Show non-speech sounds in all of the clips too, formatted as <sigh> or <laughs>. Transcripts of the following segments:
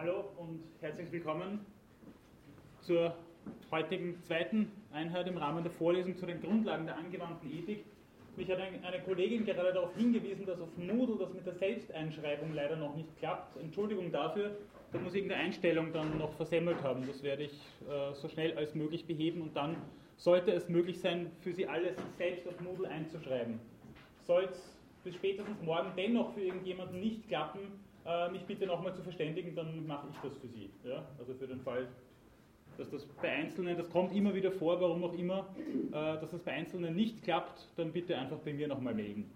Hallo und herzlich willkommen zur heutigen zweiten Einheit im Rahmen der Vorlesung zu den Grundlagen der angewandten Ethik. Mich hat eine Kollegin gerade darauf hingewiesen, dass auf Moodle das mit der Selbsteinschreibung leider noch nicht klappt. Entschuldigung dafür, da muss ich irgendeine Einstellung dann noch versemmelt haben. Das werde ich äh, so schnell als möglich beheben und dann sollte es möglich sein, für Sie alle selbst auf Moodle einzuschreiben. Soll es bis spätestens morgen dennoch für irgendjemanden nicht klappen, mich bitte nochmal zu verständigen, dann mache ich das für Sie. Ja? Also für den Fall, dass das bei Einzelnen, das kommt immer wieder vor, warum auch immer, äh, dass das bei Einzelnen nicht klappt, dann bitte einfach bei mir nochmal melden.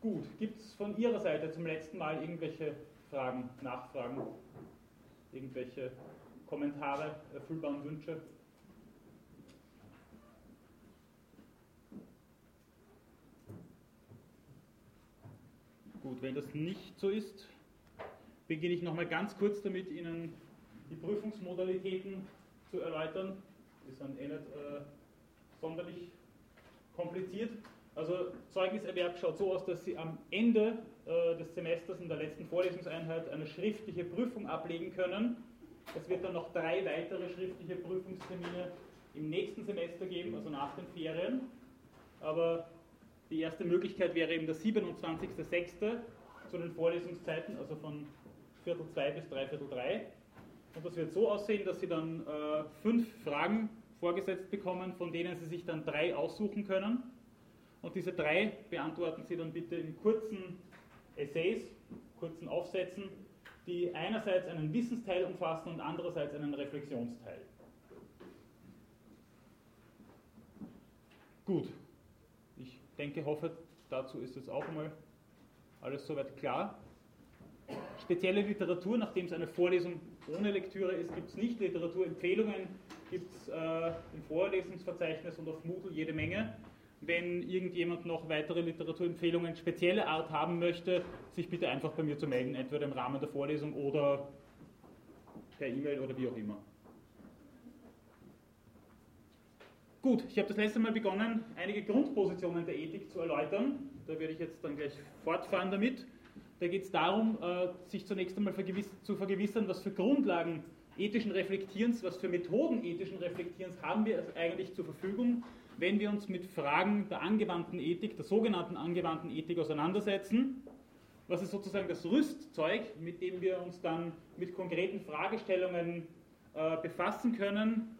Gut, gibt es von Ihrer Seite zum letzten Mal irgendwelche Fragen, Nachfragen, irgendwelche Kommentare, erfüllbaren Wünsche? Gut, wenn das nicht so ist, beginne ich nochmal ganz kurz damit, Ihnen die Prüfungsmodalitäten zu erläutern. Die sind eh nicht äh, sonderlich kompliziert. Also Zeugniserwerb schaut so aus, dass Sie am Ende äh, des Semesters in der letzten Vorlesungseinheit eine schriftliche Prüfung ablegen können. Es wird dann noch drei weitere schriftliche Prüfungstermine im nächsten Semester geben, also nach den Ferien. Aber die erste Möglichkeit wäre eben der 27.06. zu den Vorlesungszeiten, also von Viertel zwei bis dreiviertel drei. Und das wird so aussehen, dass Sie dann äh, fünf Fragen vorgesetzt bekommen, von denen Sie sich dann drei aussuchen können. Und diese drei beantworten Sie dann bitte in kurzen Essays, kurzen Aufsätzen, die einerseits einen Wissensteil umfassen und andererseits einen Reflexionsteil. Gut, denke, hoffe, dazu ist jetzt auch einmal alles soweit klar. Spezielle Literatur, nachdem es eine Vorlesung ohne Lektüre ist, gibt es nicht. Literaturempfehlungen gibt es äh, im Vorlesungsverzeichnis und auf Moodle jede Menge wenn irgendjemand noch weitere Literaturempfehlungen spezieller Art haben möchte, sich bitte einfach bei mir zu melden, entweder im Rahmen der Vorlesung oder per E-Mail oder wie auch immer. Gut, ich habe das letzte Mal begonnen, einige Grundpositionen der Ethik zu erläutern. Da werde ich jetzt dann gleich fortfahren damit. Da geht es darum, äh, sich zunächst einmal zu vergewissern, was für Grundlagen ethischen Reflektierens, was für Methoden ethischen Reflektierens haben wir eigentlich zur Verfügung wenn wir uns mit Fragen der angewandten Ethik, der sogenannten angewandten Ethik auseinandersetzen. Was ist sozusagen das Rüstzeug, mit dem wir uns dann mit konkreten Fragestellungen äh, befassen können,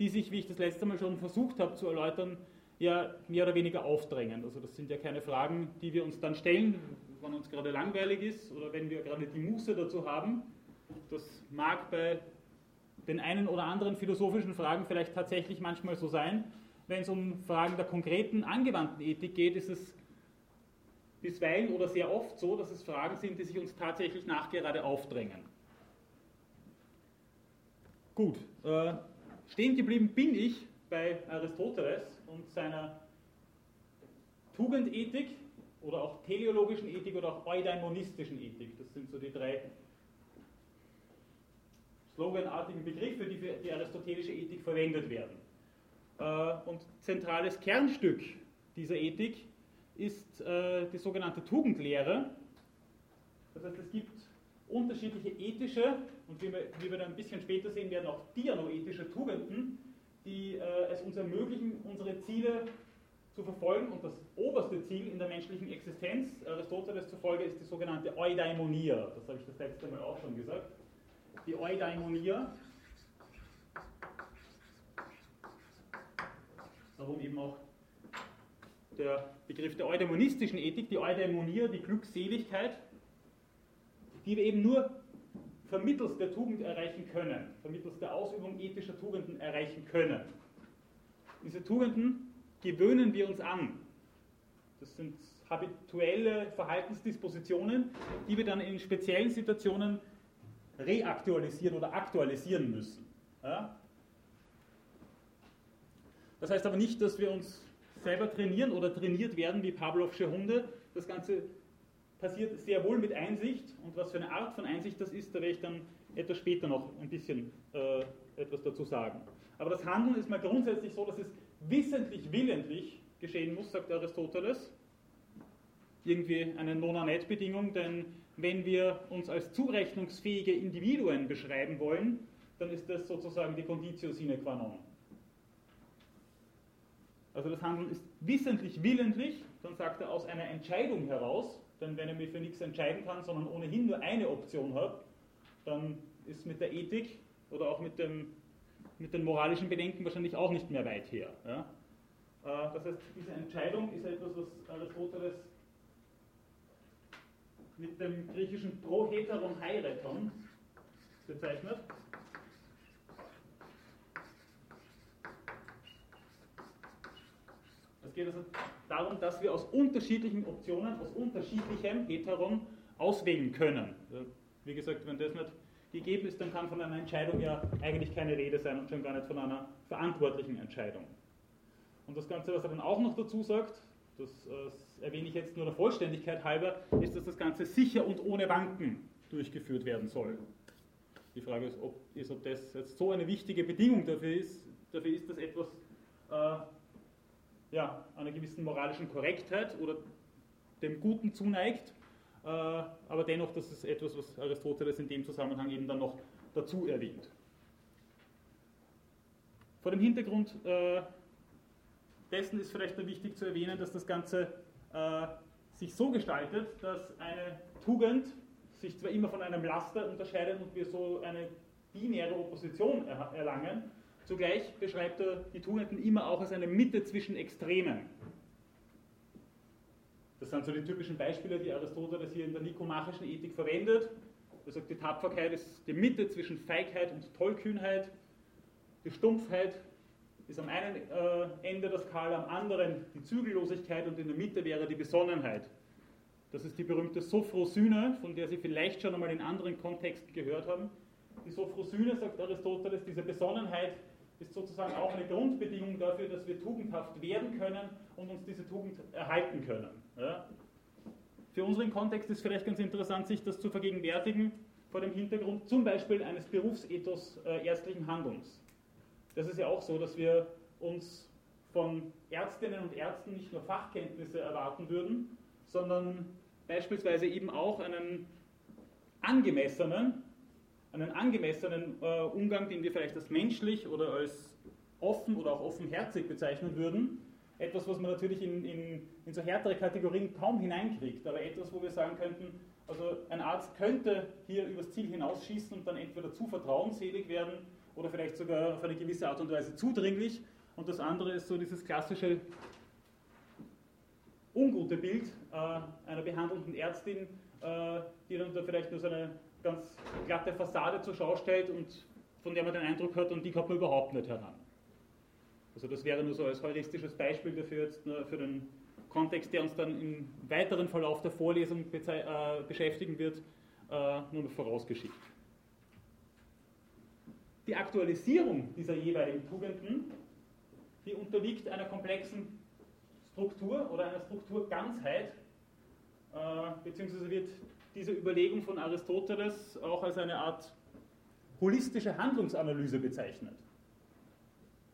die sich, wie ich das letzte Mal schon versucht habe zu erläutern, ja mehr oder weniger aufdrängen. Also das sind ja keine Fragen, die wir uns dann stellen, wenn uns gerade langweilig ist oder wenn wir gerade die Muße dazu haben. Das mag bei den einen oder anderen philosophischen Fragen vielleicht tatsächlich manchmal so sein, wenn es um Fragen der konkreten angewandten Ethik geht, ist es bisweilen oder sehr oft so, dass es Fragen sind, die sich uns tatsächlich nachgerade aufdrängen. Gut, äh, stehen geblieben bin ich bei Aristoteles und seiner Tugendethik oder auch teleologischen Ethik oder auch eudaimonistischen Ethik. Das sind so die drei sloganartigen Begriffe, die für die aristotelische Ethik verwendet werden. Äh, und zentrales Kernstück dieser Ethik ist äh, die sogenannte Tugendlehre. Das heißt, es gibt unterschiedliche ethische und wie wir, wie wir dann ein bisschen später sehen werden, auch dianoethische Tugenden, die äh, es uns ermöglichen, unsere Ziele zu verfolgen. Und das oberste Ziel in der menschlichen Existenz, Aristoteles zufolge, ist die sogenannte Eudaimonia. Das habe ich das letzte Mal auch schon gesagt. Die Eudaimonia Darum eben auch der Begriff der eudämonistischen Ethik, die Eudaimonia, die Glückseligkeit, die wir eben nur vermittels der Tugend erreichen können, vermittels der Ausübung ethischer Tugenden erreichen können. Diese Tugenden gewöhnen wir uns an. Das sind habituelle Verhaltensdispositionen, die wir dann in speziellen Situationen reaktualisieren oder aktualisieren müssen. Ja? Das heißt aber nicht, dass wir uns selber trainieren oder trainiert werden wie Pavlovsche Hunde. Das Ganze passiert sehr wohl mit Einsicht und was für eine Art von Einsicht das ist, da werde ich dann etwas später noch ein bisschen äh, etwas dazu sagen. Aber das Handeln ist mal grundsätzlich so, dass es wissentlich willentlich geschehen muss, sagt Aristoteles. Irgendwie eine Non-Anet-Bedingung, denn wenn wir uns als zurechnungsfähige Individuen beschreiben wollen, dann ist das sozusagen die Conditio sine qua non. Also das Handeln ist wissentlich willentlich, dann sagt er aus einer Entscheidung heraus, denn wenn ich mich für nichts entscheiden kann, sondern ohnehin nur eine Option habe, dann ist mit der Ethik oder auch mit, dem, mit den moralischen Bedenken wahrscheinlich auch nicht mehr weit her. Ja? Äh, das heißt, diese Entscheidung ist etwas, was Aristoteles mit dem griechischen Proheteron Heireton bezeichnet. Es geht also darum, dass wir aus unterschiedlichen Optionen, aus unterschiedlichem Heteron auswählen können. Wie gesagt, wenn das nicht gegeben ist, dann kann von einer Entscheidung ja eigentlich keine Rede sein und schon gar nicht von einer verantwortlichen Entscheidung. Und das Ganze, was er dann auch noch dazu sagt, das, das erwähne ich jetzt nur der Vollständigkeit halber, ist, dass das Ganze sicher und ohne Wanken durchgeführt werden soll. Die Frage ist, ob, ist, ob das jetzt so eine wichtige Bedingung dafür ist, dafür ist dass etwas äh, ja, einer gewissen moralischen Korrektheit oder dem Guten zuneigt, äh, aber dennoch, das ist etwas, was Aristoteles in dem Zusammenhang eben dann noch dazu erwähnt. Vor dem Hintergrund äh, dessen ist vielleicht noch wichtig zu erwähnen, dass das Ganze äh, sich so gestaltet, dass eine Tugend sich zwar immer von einem Laster unterscheidet und wir so eine binäre Opposition erlangen, Zugleich beschreibt er die Tugenden immer auch als eine Mitte zwischen Extremen. Das sind so die typischen Beispiele, die Aristoteles hier in der nikomachischen Ethik verwendet. Er sagt, die Tapferkeit ist die Mitte zwischen Feigheit und Tollkühnheit. Die Stumpfheit ist am einen äh, Ende der Skala, am anderen die Zügellosigkeit und in der Mitte wäre die Besonnenheit. Das ist die berühmte Sophrosyne, von der Sie vielleicht schon einmal in anderen Kontexten gehört haben. Die Sophrosyne, sagt Aristoteles, diese Besonnenheit ist sozusagen auch eine Grundbedingung dafür, dass wir tugendhaft werden können und uns diese Tugend erhalten können. Ja? Für unseren Kontext ist vielleicht ganz interessant, sich das zu vergegenwärtigen vor dem Hintergrund zum Beispiel eines Berufsethos äh, ärztlichen Handelns. Das ist ja auch so, dass wir uns von Ärztinnen und Ärzten nicht nur Fachkenntnisse erwarten würden, sondern beispielsweise eben auch einen angemessenen einen angemessenen äh, Umgang, den wir vielleicht als menschlich oder als offen oder auch offenherzig bezeichnen würden. Etwas, was man natürlich in, in, in so härtere Kategorien kaum hineinkriegt, aber etwas, wo wir sagen könnten, also ein Arzt könnte hier übers Ziel hinausschießen und dann entweder zu vertrauensselig werden oder vielleicht sogar auf eine gewisse Art und Weise zudringlich. Und das andere ist so dieses klassische ungute Bild äh, einer behandelnden Ärztin, äh, die dann da vielleicht nur so eine ganz glatte Fassade zur Schau stellt und von der man den Eindruck hat, und die kommt man überhaupt nicht heran. Also das wäre nur so als heuristisches Beispiel dafür jetzt für den Kontext, der uns dann im weiteren Verlauf der Vorlesung äh, beschäftigen wird, äh, nur noch vorausgeschickt. Die Aktualisierung dieser jeweiligen Tugenden, die unterliegt einer komplexen Struktur oder einer Strukturganzheit, äh, beziehungsweise wird diese Überlegung von Aristoteles auch als eine Art holistische Handlungsanalyse bezeichnet.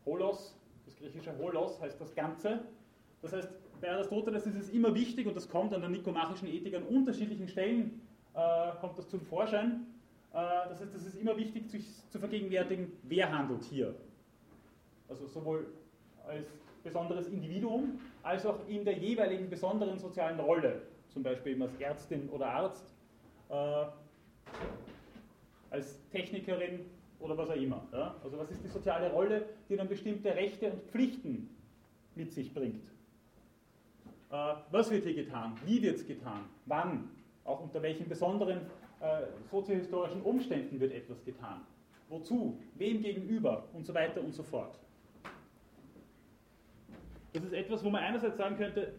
Holos, das griechische Holos heißt das Ganze. Das heißt, bei Aristoteles ist es immer wichtig, und das kommt an der nikomachischen Ethik an unterschiedlichen Stellen, äh, kommt das zum Vorschein. Äh, das heißt, es ist immer wichtig zu, zu vergegenwärtigen, wer handelt hier. Also sowohl als besonderes Individuum, als auch in der jeweiligen besonderen sozialen Rolle zum Beispiel eben als Ärztin oder Arzt, äh, als Technikerin oder was auch immer. Ja? Also was ist die soziale Rolle, die dann bestimmte Rechte und Pflichten mit sich bringt? Äh, was wird hier getan? Wie wird es getan? Wann? Auch unter welchen besonderen äh, soziohistorischen Umständen wird etwas getan? Wozu? Wem gegenüber? Und so weiter und so fort. Das ist etwas, wo man einerseits sagen könnte,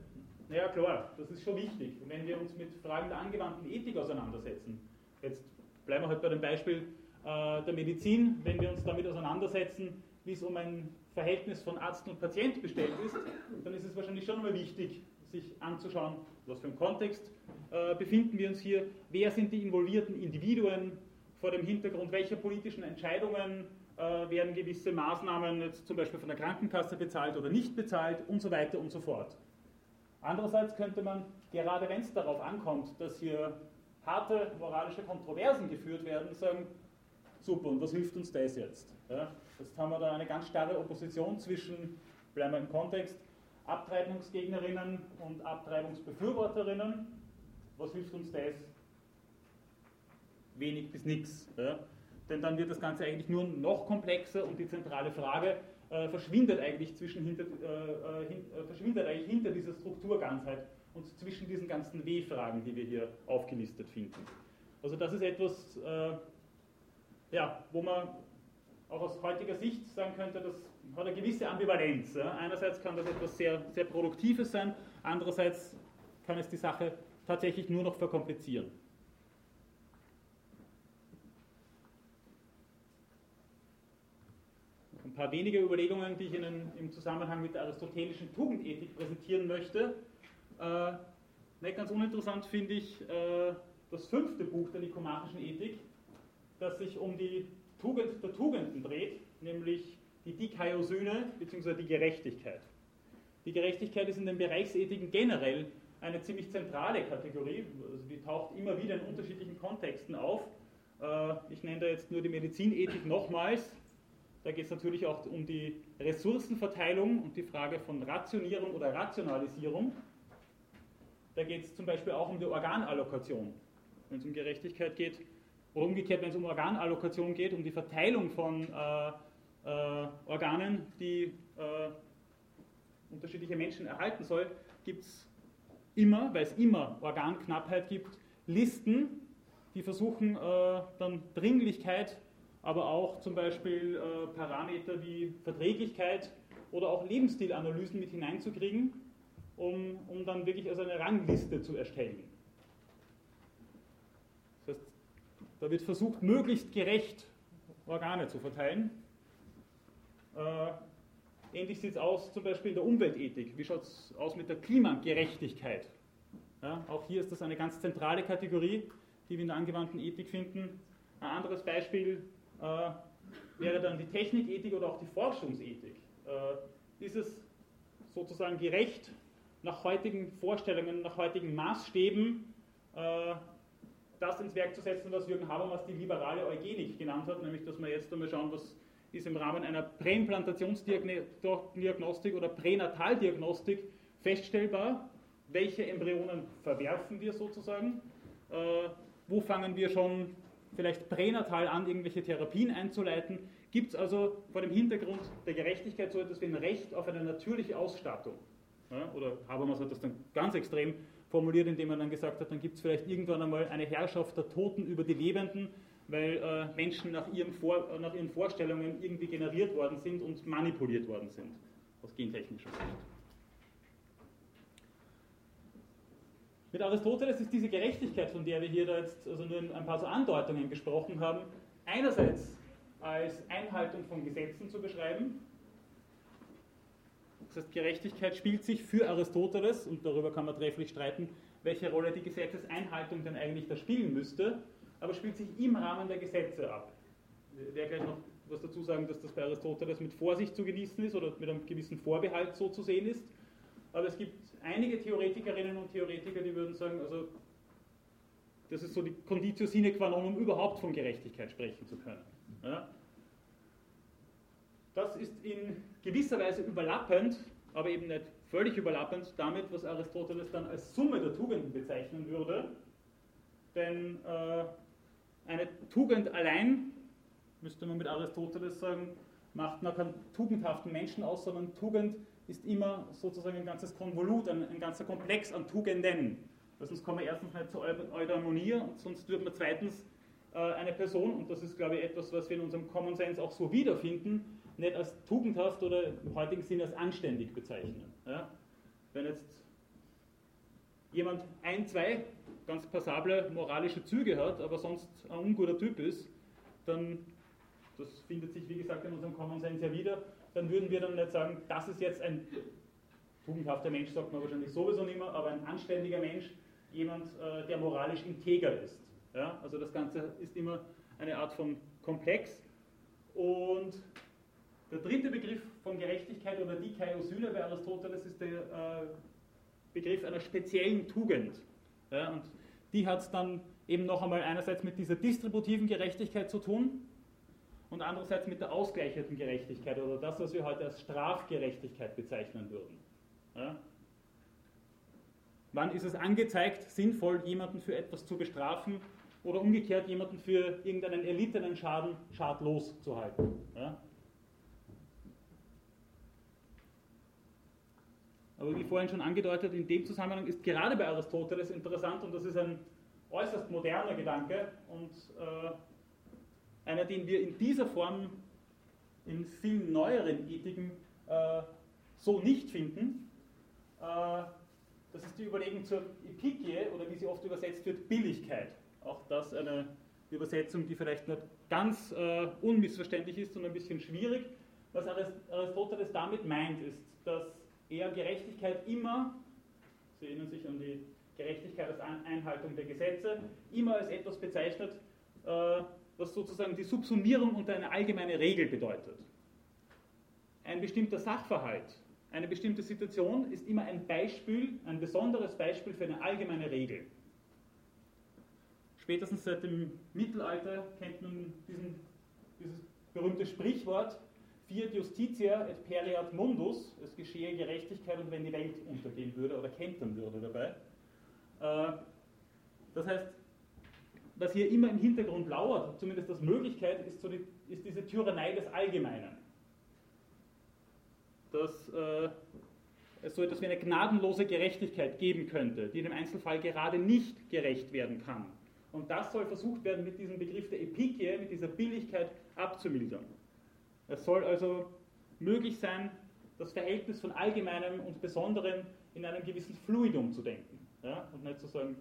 naja, klar, das ist schon wichtig. Und wenn wir uns mit Fragen der angewandten Ethik auseinandersetzen, jetzt bleiben wir halt bei dem Beispiel äh, der Medizin, wenn wir uns damit auseinandersetzen, wie es um ein Verhältnis von Arzt und Patient bestellt ist, dann ist es wahrscheinlich schon mal wichtig, sich anzuschauen, was für ein Kontext äh, befinden wir uns hier, wer sind die involvierten Individuen, vor dem Hintergrund welcher politischen Entscheidungen äh, werden gewisse Maßnahmen jetzt zum Beispiel von der Krankenkasse bezahlt oder nicht bezahlt und so weiter und so fort. Andererseits könnte man, gerade wenn es darauf ankommt, dass hier harte moralische Kontroversen geführt werden, sagen, super, und was hilft uns das jetzt? Ja, jetzt haben wir da eine ganz starre Opposition zwischen, bleiben wir im Kontext, Abtreibungsgegnerinnen und Abtreibungsbefürworterinnen. Was hilft uns das? Wenig bis nichts. Ja? Denn dann wird das Ganze eigentlich nur noch komplexer und die zentrale Frage äh, verschwindet, eigentlich zwischen hinter, äh, äh hin, äh, verschwindet eigentlich hinter dieser Strukturganzheit und zwischen diesen ganzen W-Fragen, die wir hier aufgelistet finden. Also das ist etwas, äh, ja, wo man auch aus heutiger Sicht sagen könnte, das hat eine gewisse Ambivalenz. Ja. Einerseits kann das etwas sehr, sehr Produktives sein, andererseits kann es die Sache tatsächlich nur noch verkomplizieren. Ein paar wenige Überlegungen, die ich Ihnen im Zusammenhang mit der aristotelischen Tugendethik präsentieren möchte. Äh, nicht ganz uninteressant finde ich äh, das fünfte Buch der Nikomachischen Ethik, das sich um die Tugend der Tugenden dreht, nämlich die Dikaiosyne bzw. die Gerechtigkeit. Die Gerechtigkeit ist in den Bereichsethiken generell eine ziemlich zentrale Kategorie, also die taucht immer wieder in unterschiedlichen Kontexten auf. Äh, ich nenne da jetzt nur die Medizinethik nochmals. Da geht es natürlich auch um die Ressourcenverteilung und die Frage von Rationierung oder Rationalisierung. Da geht es zum Beispiel auch um die Organallokation, wenn es um Gerechtigkeit geht. Oder umgekehrt, wenn es um Organallokation geht, um die Verteilung von äh, äh, Organen, die äh, unterschiedliche Menschen erhalten soll, gibt es immer, weil es immer Organknappheit gibt, Listen, die versuchen äh, dann Dringlichkeit, aber auch zum Beispiel äh, Parameter wie Verträglichkeit oder auch Lebensstilanalysen mit hineinzukriegen um, um dann wirklich also eine Rangliste zu erstellen. Das heißt, da wird versucht, möglichst gerecht Organe zu verteilen. Äh, ähnlich sieht es aus zum Beispiel in der Umweltethik. Wie schaut es aus mit der Klimagerechtigkeit? Ja, auch hier ist das eine ganz zentrale Kategorie, die wir in der angewandten Ethik finden. Ein anderes Beispiel äh, wäre dann die Technikethik oder auch die Forschungsethik. Äh, ist es sozusagen gerecht, nach heutigen Vorstellungen, nach heutigen Maßstäben äh, das ins Werk zu setzen, was Jürgen Habermas die liberale Eugenik genannt hat, nämlich dass wir jetzt einmal schauen, was ist im Rahmen einer Präimplantationsdiagnostik oder Pränataldiagnostik feststellbar, welche Embryonen verwerfen wir sozusagen, äh, wo fangen wir schon vielleicht pränatal an, irgendwelche Therapien einzuleiten. Gibt es also vor dem Hintergrund der Gerechtigkeit so etwas wie ein Recht auf eine natürliche Ausstattung? Ja, oder Habermas hat das dann ganz extrem formuliert, indem er dann gesagt hat, dann gibt es vielleicht irgendwann einmal eine Herrschaft der Toten über die Lebenden, weil äh, Menschen nach Vor nach ihren Vorstellungen irgendwie generiert worden sind und manipuliert worden sind, aus gentechnischer Sicht. Mit Aristoteles ist diese Gerechtigkeit, von der wir hier jetzt also nur ein paar so Andeutungen gesprochen haben, einerseits als Einhaltung von Gesetzen zu beschreiben, das heißt, Gerechtigkeit spielt sich für Aristoteles, und darüber kann man trefflich streiten, welche Rolle die Gesetzeseinhaltung denn eigentlich da spielen müsste, aber spielt sich im Rahmen der Gesetze ab. Ich werde gleich noch was dazu sagen, dass das bei Aristoteles mit Vorsicht zu genießen ist oder mit einem gewissen Vorbehalt so zu sehen ist. Aber es gibt einige Theoretikerinnen und Theoretiker, die würden sagen, also das ist so die Conditio sine qua non, um überhaupt von Gerechtigkeit sprechen zu können. Ja? Das ist in gewisser Weise überlappend, aber eben nicht völlig überlappend damit, was Aristoteles dann als Summe der Tugenden bezeichnen würde. Denn äh, eine Tugend allein, müsste man mit Aristoteles sagen, macht noch keinen tugendhaften Menschen aus, sondern Tugend ist immer sozusagen ein ganzes Konvolut, ein, ein ganzer Komplex an Tugenden. Weil sonst kommen wir erstens nicht zur Eudaimonie und sonst würden wir zweitens äh, eine Person, und das ist glaube ich etwas, was wir in unserem Common Sense auch so wiederfinden, nicht als tugendhaft oder im heutigen Sinne als anständig bezeichnen. Ja? Wenn jetzt jemand ein, zwei ganz passable moralische Züge hat, aber sonst ein unguter Typ ist, dann, das findet sich wie gesagt in unserem Common Sense ja wieder, dann würden wir dann nicht sagen, das ist jetzt ein tugendhafter Mensch, sagt man wahrscheinlich sowieso nicht mehr, aber ein anständiger Mensch, jemand, äh, der moralisch integer ist. Ja? Also das Ganze ist immer eine Art von Komplex und der dritte Begriff von Gerechtigkeit oder Dikaiosyne bei Aristoteles ist der äh, Begriff einer speziellen Tugend. Ja, und die hat es dann eben noch einmal einerseits mit dieser distributiven Gerechtigkeit zu tun und andererseits mit der ausgleichenden Gerechtigkeit oder das, was wir heute als Strafgerechtigkeit bezeichnen würden. Ja? Wann ist es angezeigt, sinnvoll, jemanden für etwas zu bestrafen oder umgekehrt jemanden für irgendeinen erlittenen Schaden schadlos zu halten? Ja? Aber wie vorhin schon angedeutet, in dem Zusammenhang ist gerade bei Aristoteles interessant und das ist ein äußerst moderner Gedanke und äh, einer, den wir in dieser Form in vielen neueren Ethiken äh, so nicht finden. Äh, das ist die Überlegung zur Epikie oder wie sie oft übersetzt wird, Billigkeit. Auch das eine Übersetzung, die vielleicht nicht ganz äh, unmissverständlich ist, sondern ein bisschen schwierig. Was Aristoteles damit meint, ist, dass er Gerechtigkeit immer, Sie erinnern sich an die Gerechtigkeit als Einhaltung der Gesetze, immer als etwas bezeichnet, äh, was sozusagen die Subsumierung unter eine allgemeine Regel bedeutet. Ein bestimmter Sachverhalt, eine bestimmte Situation ist immer ein Beispiel, ein besonderes Beispiel für eine allgemeine Regel. Spätestens seit dem Mittelalter kennt man diesen, dieses berühmte Sprichwort, Fiat Justitia et periat mundus, es geschehe Gerechtigkeit und wenn die Welt untergehen würde oder kentern würde dabei. Äh, das heißt, was hier immer im Hintergrund lauert, zumindest als Möglichkeit, ist, so die, ist diese Tyrannei des Allgemeinen. Dass äh, es so etwas wie eine gnadenlose Gerechtigkeit geben könnte, die in dem Einzelfall gerade nicht gerecht werden kann. Und das soll versucht werden, mit diesem Begriff der Epikie, mit dieser Billigkeit abzumildern. Es soll also möglich sein, das Verhältnis von Allgemeinem und Besonderem in einem gewissen Fluidum zu denken. Ja? Und nicht zu sagen,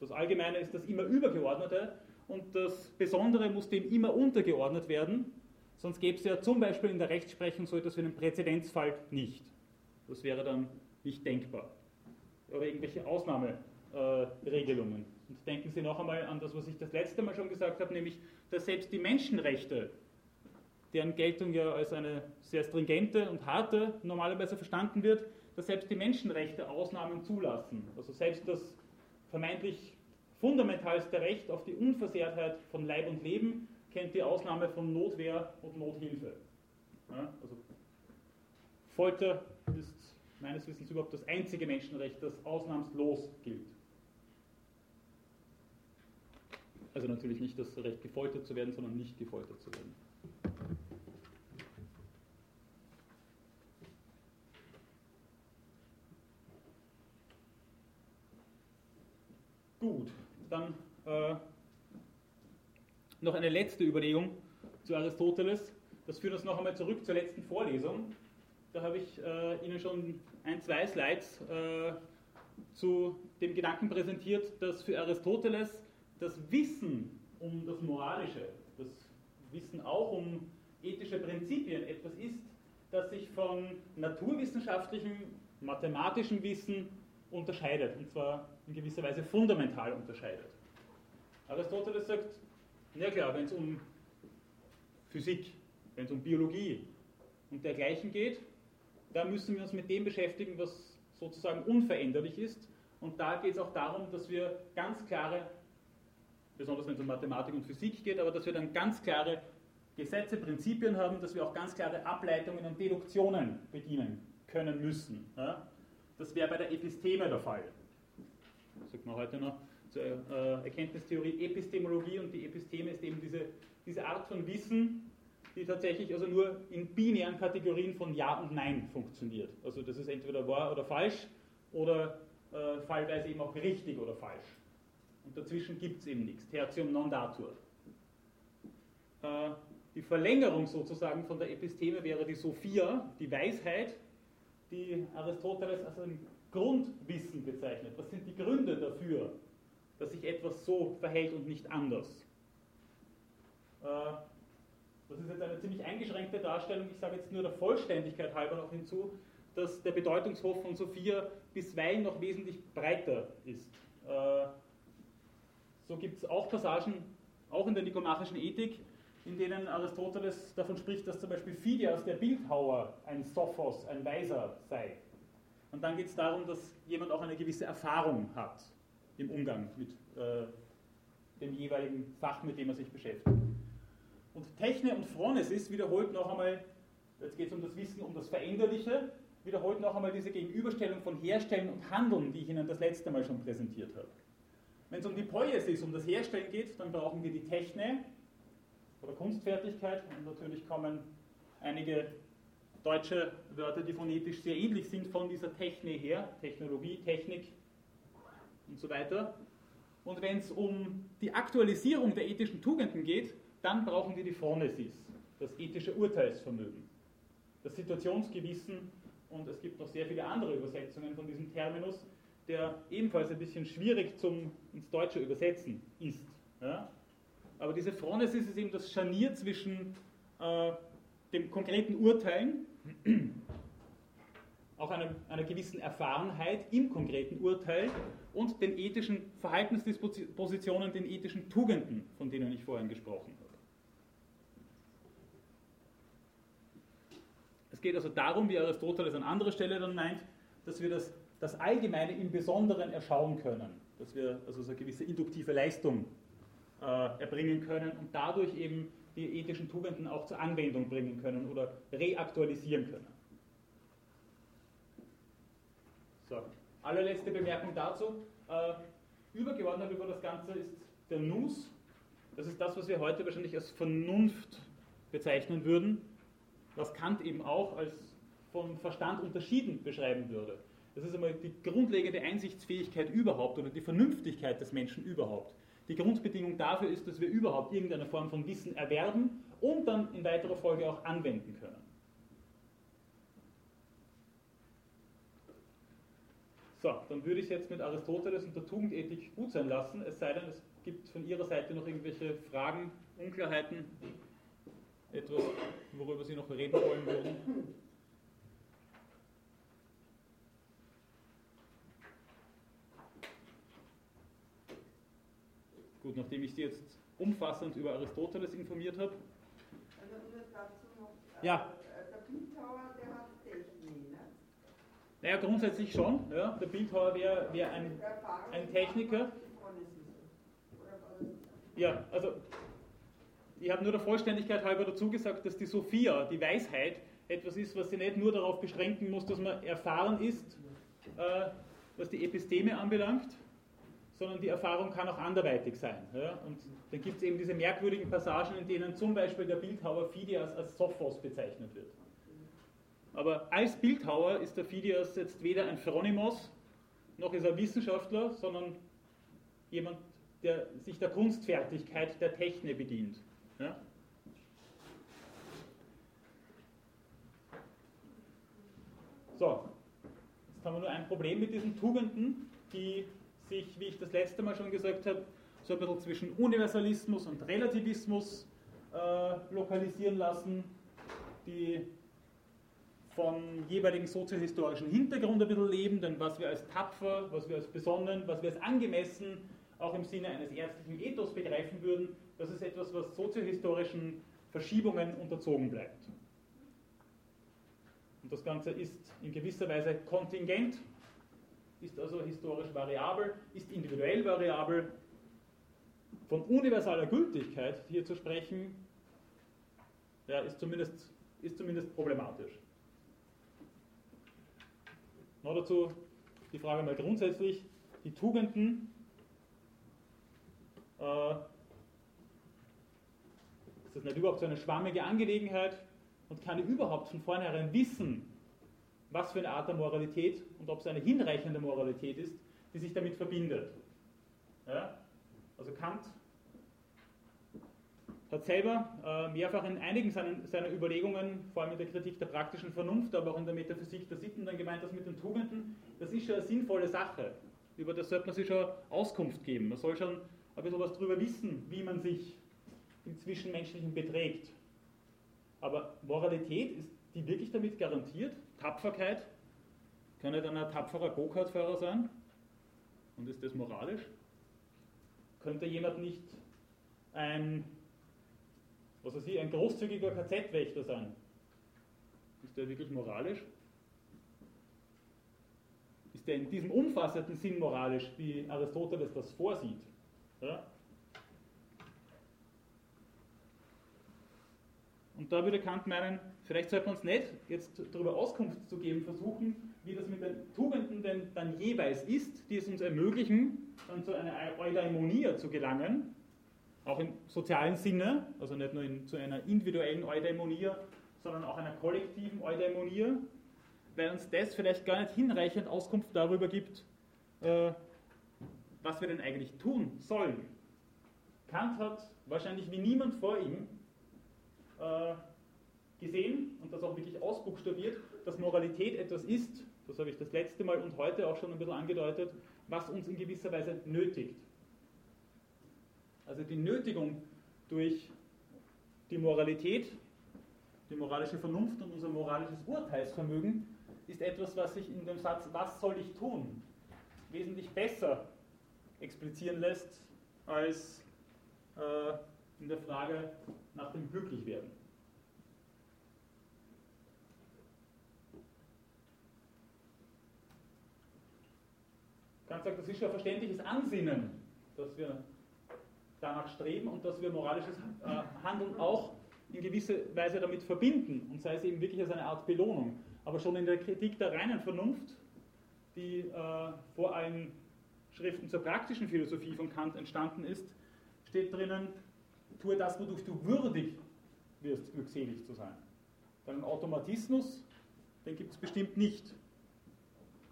das Allgemeine ist das immer Übergeordnete und das Besondere muss dem immer untergeordnet werden, sonst gäbe es ja zum Beispiel in der Rechtsprechung so etwas wie einen Präzedenzfall nicht. Das wäre dann nicht denkbar. Oder irgendwelche Ausnahmeregelungen. Und denken Sie noch einmal an das, was ich das letzte Mal schon gesagt habe, nämlich, dass selbst die Menschenrechte, deren Geltung ja als eine sehr stringente und harte normalerweise verstanden wird, dass selbst die Menschenrechte Ausnahmen zulassen. Also selbst das vermeintlich fundamentalste Recht auf die Unversehrtheit von Leib und Leben kennt die Ausnahme von Notwehr und Nothilfe. Ja, also Folter ist meines Wissens überhaupt das einzige Menschenrecht, das ausnahmslos gilt. Also natürlich nicht das Recht, gefoltert zu werden, sondern nicht gefoltert zu werden. Gut, dann äh, noch eine letzte Überlegung zu Aristoteles. Das führt uns noch einmal zurück zur letzten Vorlesung. Da habe ich äh, Ihnen schon ein, zwei Slides äh, zu dem Gedanken präsentiert, dass für Aristoteles das Wissen um das Moralische, das Wissen auch um ethische Prinzipien etwas ist, das sich von naturwissenschaftlichem, mathematischem Wissen unterscheidet, und zwar in gewisser Weise fundamental unterscheidet. Aristoteles sagt, na klar, wenn es um Physik, wenn es um Biologie und dergleichen geht, da müssen wir uns mit dem beschäftigen, was sozusagen unveränderlich ist. Und da geht es auch darum, dass wir ganz klare, besonders wenn es um Mathematik und Physik geht, aber dass wir dann ganz klare Gesetze, Prinzipien haben, dass wir auch ganz klare Ableitungen und Deduktionen bedienen können müssen. Ja? Das wäre bei der Episteme der Fall. Sagt man heute noch zur äh, Erkenntnistheorie Epistemologie und die Episteme ist eben diese, diese Art von Wissen, die tatsächlich also nur in binären Kategorien von Ja und Nein funktioniert. Also das ist entweder wahr oder falsch oder äh, fallweise eben auch richtig oder falsch. Und dazwischen gibt es eben nichts. Tertium non datur. Äh, die Verlängerung sozusagen von der Episteme wäre die Sophia, die Weisheit, die Aristoteles als ein Grundwissen bezeichnet. Was sind die Gründe dafür, dass sich etwas so verhält und nicht anders? Äh, das ist jetzt eine ziemlich eingeschränkte Darstellung. Ich sage jetzt nur der Vollständigkeit halber noch hinzu, dass der Bedeutungshof von Sophia bisweilen noch wesentlich breiter ist. Äh, so gibt es auch Passagen, auch in der nikomachischen Ethik, in denen Aristoteles davon spricht, dass zum Beispiel Phidias, der Bildhauer, ein Sophos, ein Weiser sei. Und dann geht es darum, dass jemand auch eine gewisse Erfahrung hat im Umgang mit äh, dem jeweiligen Fach, mit dem er sich beschäftigt. Und Techne und Phronesis wiederholt noch einmal, jetzt geht es um das Wissen, um das Veränderliche, wiederholt noch einmal diese Gegenüberstellung von Herstellen und Handeln, die ich Ihnen das letzte Mal schon präsentiert habe. Wenn es um die Poiesis, um das Herstellen geht, dann brauchen wir die Techne oder Kunstfertigkeit und natürlich kommen einige deutsche Wörter, die phonetisch sehr ähnlich sind von dieser Techne her, Technologie, Technik und so weiter. Und wenn es um die Aktualisierung der ethischen Tugenden geht, dann brauchen wir die Phronesis, das ethische Urteilsvermögen, das Situationsgewissen und es gibt noch sehr viele andere Übersetzungen von diesem Terminus, der ebenfalls ein bisschen schwierig zum, ins Deutsche übersetzen ist. Ja? Aber diese Phronesis ist eben das Scharnier zwischen äh, dem konkreten Urteilen, <clears throat> auch einer, einer gewissen Erfahrenheit im konkreten Urteil und den ethischen Verhaltensdispositionen, den ethischen Tugenden, von denen ich vorhin gesprochen habe. Es geht also darum, wie Aristoteles an anderer Stelle dann meint, dass wir das, das Allgemeine im Besonderen erschauen können, dass wir also so eine gewisse induktive Leistung erbringen können und dadurch eben die ethischen Tugenden auch zur Anwendung bringen können oder reaktualisieren können. So, allerletzte Bemerkung dazu. Äh, übergeordnet über das Ganze ist der Nus. Das ist das, was wir heute wahrscheinlich als Vernunft bezeichnen würden, was Kant eben auch als von Verstand unterschieden beschreiben würde. Das ist einmal die grundlegende Einsichtsfähigkeit überhaupt oder die Vernünftigkeit des Menschen überhaupt. Die Grundbedingung dafür ist, dass wir überhaupt irgendeine Form von Wissen erwerben und dann in weiterer Folge auch anwenden können. So, dann würde ich es jetzt mit Aristoteles und der Tugendethik gut sein lassen, es sei denn, es gibt von Ihrer Seite noch irgendwelche Fragen, Unklarheiten, etwas, worüber Sie noch reden wollen würden. Gut, nachdem ich Sie jetzt umfassend über Aristoteles informiert habe. Also nur dazu noch, ja. Äh, der Bildhauer, der hat Technik, ne? Naja, grundsätzlich schon. Ja. Der Bildhauer wäre wär ein, ein Techniker. Ja, also ich habe nur der Vollständigkeit halber dazu gesagt, dass die Sophia, die Weisheit, etwas ist, was sie nicht nur darauf beschränken muss, dass man erfahren ist, äh, was die Episteme anbelangt, sondern die Erfahrung kann auch anderweitig sein. Ja? Und dann gibt es eben diese merkwürdigen Passagen, in denen zum Beispiel der Bildhauer Phidias als Sophos bezeichnet wird. Aber als Bildhauer ist der Phidias jetzt weder ein Phronimos, noch ist er Wissenschaftler, sondern jemand, der sich der Kunstfertigkeit der Technik bedient. Ja? So, jetzt haben wir nur ein Problem mit diesen Tugenden, die sich, wie ich das letzte Mal schon gesagt habe, so ein bisschen zwischen Universalismus und Relativismus äh, lokalisieren lassen, die von jeweiligen soziohistorischen Hintergrund ein bisschen leben, denn was wir als tapfer, was wir als besonnen, was wir als angemessen auch im Sinne eines ärztlichen Ethos begreifen würden, das ist etwas, was soziohistorischen Verschiebungen unterzogen bleibt. Und das Ganze ist in gewisser Weise kontingent, ist also historisch variabel, ist individuell variabel. Von universaler Gültigkeit hier zu sprechen, ja, ist, zumindest, ist zumindest problematisch. Noch dazu die Frage mal grundsätzlich, die Tugenden, äh, ist das nicht überhaupt so eine schwammige Angelegenheit und kann ich überhaupt von vornherein wissen, was für eine Art der Moralität und ob es eine hinreichende Moralität ist, die sich damit verbindet. Ja? Also Kant hat selber äh, mehrfach in einigen seiner, seiner Überlegungen, vor allem in der Kritik der praktischen Vernunft, aber auch in der Metaphysik der Sitten, dann gemeint, dass mit den Tugenden, das ist schon eine sinnvolle Sache. Über das sollte man sich schon Auskunft geben. Man soll schon ein bisschen was darüber wissen, wie man sich im Zwischenmenschlichen beträgt. Aber Moralität, ist die wirklich damit garantiert? Tapferkeit. Kann ich dann ein tapferer Go-Kart-Fahrer sein? Und ist das moralisch? Könnte jemand nicht ein, was weiß ich, ein großzügiger KZ-Wächter sein? Ist der wirklich moralisch? Ist der in diesem umfassenden Sinn moralisch, wie Aristoteles das vorsieht? Ja? Und da würde Kant meinen, vielleicht sollte man uns nicht jetzt darüber Auskunft zu geben versuchen, wie das mit den Tugenden denn dann jeweils ist, die es uns ermöglichen, dann zu einer Eudaimonia zu gelangen, auch im sozialen Sinne, also nicht nur in, zu einer individuellen Eudaimonia, sondern auch einer kollektiven Eudaimonia, weil uns das vielleicht gar nicht hinreichend Auskunft darüber gibt, äh, was wir denn eigentlich tun sollen. Kant hat wahrscheinlich wie niemand vor ihm äh, gesehen und das auch wirklich ausbuchstabiert, dass Moralität etwas ist, das habe ich das letzte Mal und heute auch schon ein bisschen angedeutet, was uns in gewisser Weise nötigt. Also die Nötigung durch die Moralität, die moralische Vernunft und unser moralisches Urteilsvermögen ist etwas, was sich in dem Satz, was soll ich tun, wesentlich besser explizieren lässt als äh, in der Frage nach dem Glücklichwerden. Kant sagt, das ist schon ein verständliches Ansinnen, dass wir danach streben und dass wir moralisches äh, Handeln auch in gewisser Weise damit verbinden und sei es eben wirklich als eine Art Belohnung. Aber schon in der Kritik der reinen Vernunft, die äh, vor allen Schriften zur praktischen Philosophie von Kant entstanden ist, steht drinnen, tue das, wodurch du würdig wirst, glückselig zu sein. Deinen Automatismus, den gibt es bestimmt nicht.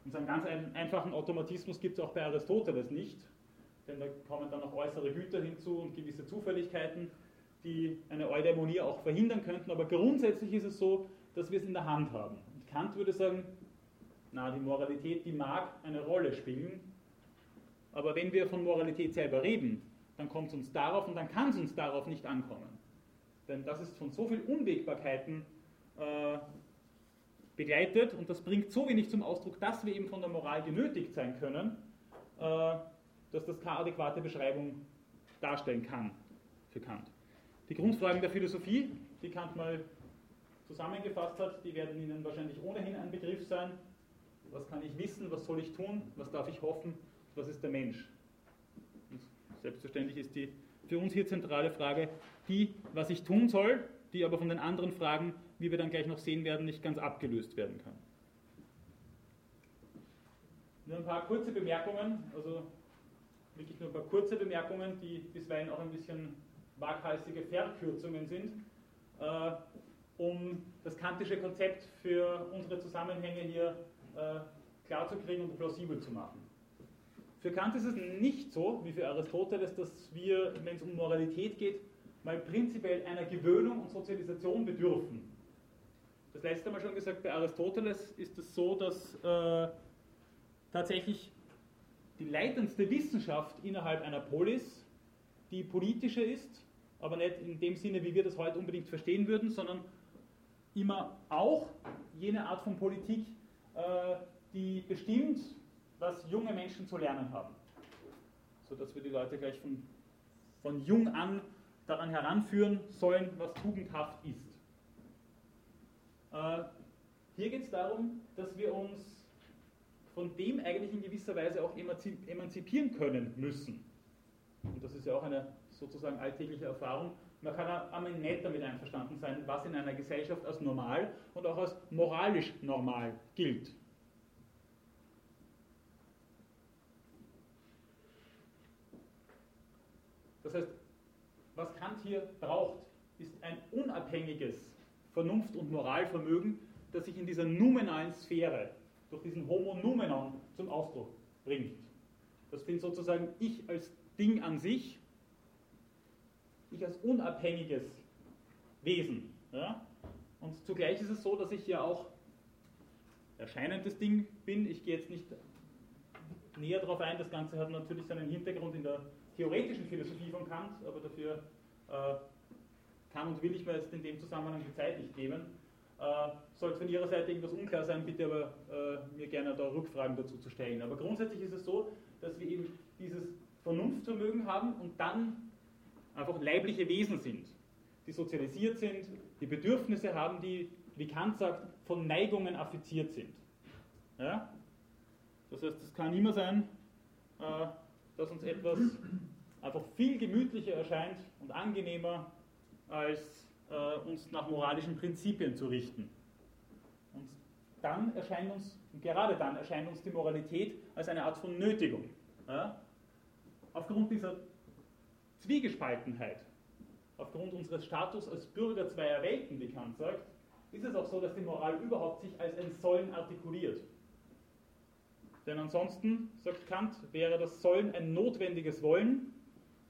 Und so einen ganz einfachen Automatismus gibt es auch bei Aristoteles nicht, denn da kommen dann noch äußere Güter hinzu und gewisse Zufälligkeiten, die eine Eudämonie auch verhindern könnten. Aber grundsätzlich ist es so, dass wir es in der Hand haben. Und Kant würde sagen, na, die Moralität, die mag eine Rolle spielen, aber wenn wir von Moralität selber reden, dann kommt es uns darauf und dann kann es uns darauf nicht ankommen. Denn das ist von so vielen Unwägbarkeiten äh, begleitet und das bringt so wenig zum Ausdruck, dass wir eben von der Moral genötigt sein können, äh, dass das keine adäquate Beschreibung darstellen kann für Kant. Die Grundfragen der Philosophie, die Kant mal zusammengefasst hat, die werden Ihnen wahrscheinlich ohnehin ein Begriff sein. Was kann ich wissen, was soll ich tun, was darf ich hoffen, was ist der Mensch? Und selbstverständlich ist die für uns hier zentrale Frage die, was ich tun soll, die aber von den anderen Fragen wie wir dann gleich noch sehen werden, nicht ganz abgelöst werden kann. Nur ein paar kurze Bemerkungen, also wirklich nur ein paar kurze Bemerkungen, die bisweilen auch ein bisschen waghalsige Verkürzungen sind, äh, um das kantische Konzept für unsere Zusammenhänge hier äh, klarzukriegen und plausibel zu machen. Für Kant ist es nicht so, wie für Aristoteles, dass wir, wenn es um Moralität geht, mal prinzipiell einer Gewöhnung und Sozialisation bedürfen das letzte Mal schon gesagt, bei Aristoteles ist es so, dass äh, tatsächlich die leitendste Wissenschaft innerhalb einer Polis die politische ist, aber nicht in dem Sinne, wie wir das heute unbedingt verstehen würden, sondern immer auch jene Art von Politik, äh, die bestimmt, was junge Menschen zu lernen haben. Sodass wir die Leute gleich von, von jung an daran heranführen sollen, was tugendhaft ist. Äh, hier geht es darum, dass wir uns von dem eigentlich in gewisser Weise auch emanzipieren können müssen. Und das ist ja auch eine sozusagen alltägliche Erfahrung. Man kann einmal nicht damit einverstanden sein, was in einer Gesellschaft als normal und auch als moralisch normal gilt. Das heißt, was Kant hier braucht, ist ein unabhängiges Vernunft und Moralvermögen, das sich in dieser numenalen Sphäre durch diesen Homo Numenon zum Ausdruck bringt. Das bin sozusagen ich als Ding an sich, ich als unabhängiges Wesen. Ja? Und zugleich ist es so, dass ich ja auch erscheinendes Ding bin. Ich gehe jetzt nicht näher darauf ein, das Ganze hat natürlich seinen Hintergrund in der theoretischen Philosophie von Kant, aber dafür äh, kann und will ich mir jetzt in dem Zusammenhang die Zeit nicht nehmen. Äh, sollte von Ihrer Seite irgendwas unklar sein, bitte aber äh, mir gerne da Rückfragen dazu zu stellen. Aber grundsätzlich ist es so, dass wir eben dieses Vernunftvermögen haben und dann einfach leibliche Wesen sind, die sozialisiert sind, die Bedürfnisse haben, die, wie Kant sagt, von Neigungen affiziert sind. Ja? Das heißt, es kann immer sein, äh, dass uns etwas einfach viel gemütlicher erscheint und angenehmer als äh, uns nach moralischen Prinzipien zu richten. Und dann erscheint uns, gerade dann erscheint uns die Moralität als eine Art von Nötigung. Ja? Aufgrund dieser Zwiegespaltenheit, aufgrund unseres Status als Bürger zweier Welten, wie Kant sagt, ist es auch so, dass die Moral überhaupt sich als ein Sollen artikuliert. Denn ansonsten, sagt Kant, wäre das Sollen ein notwendiges Wollen.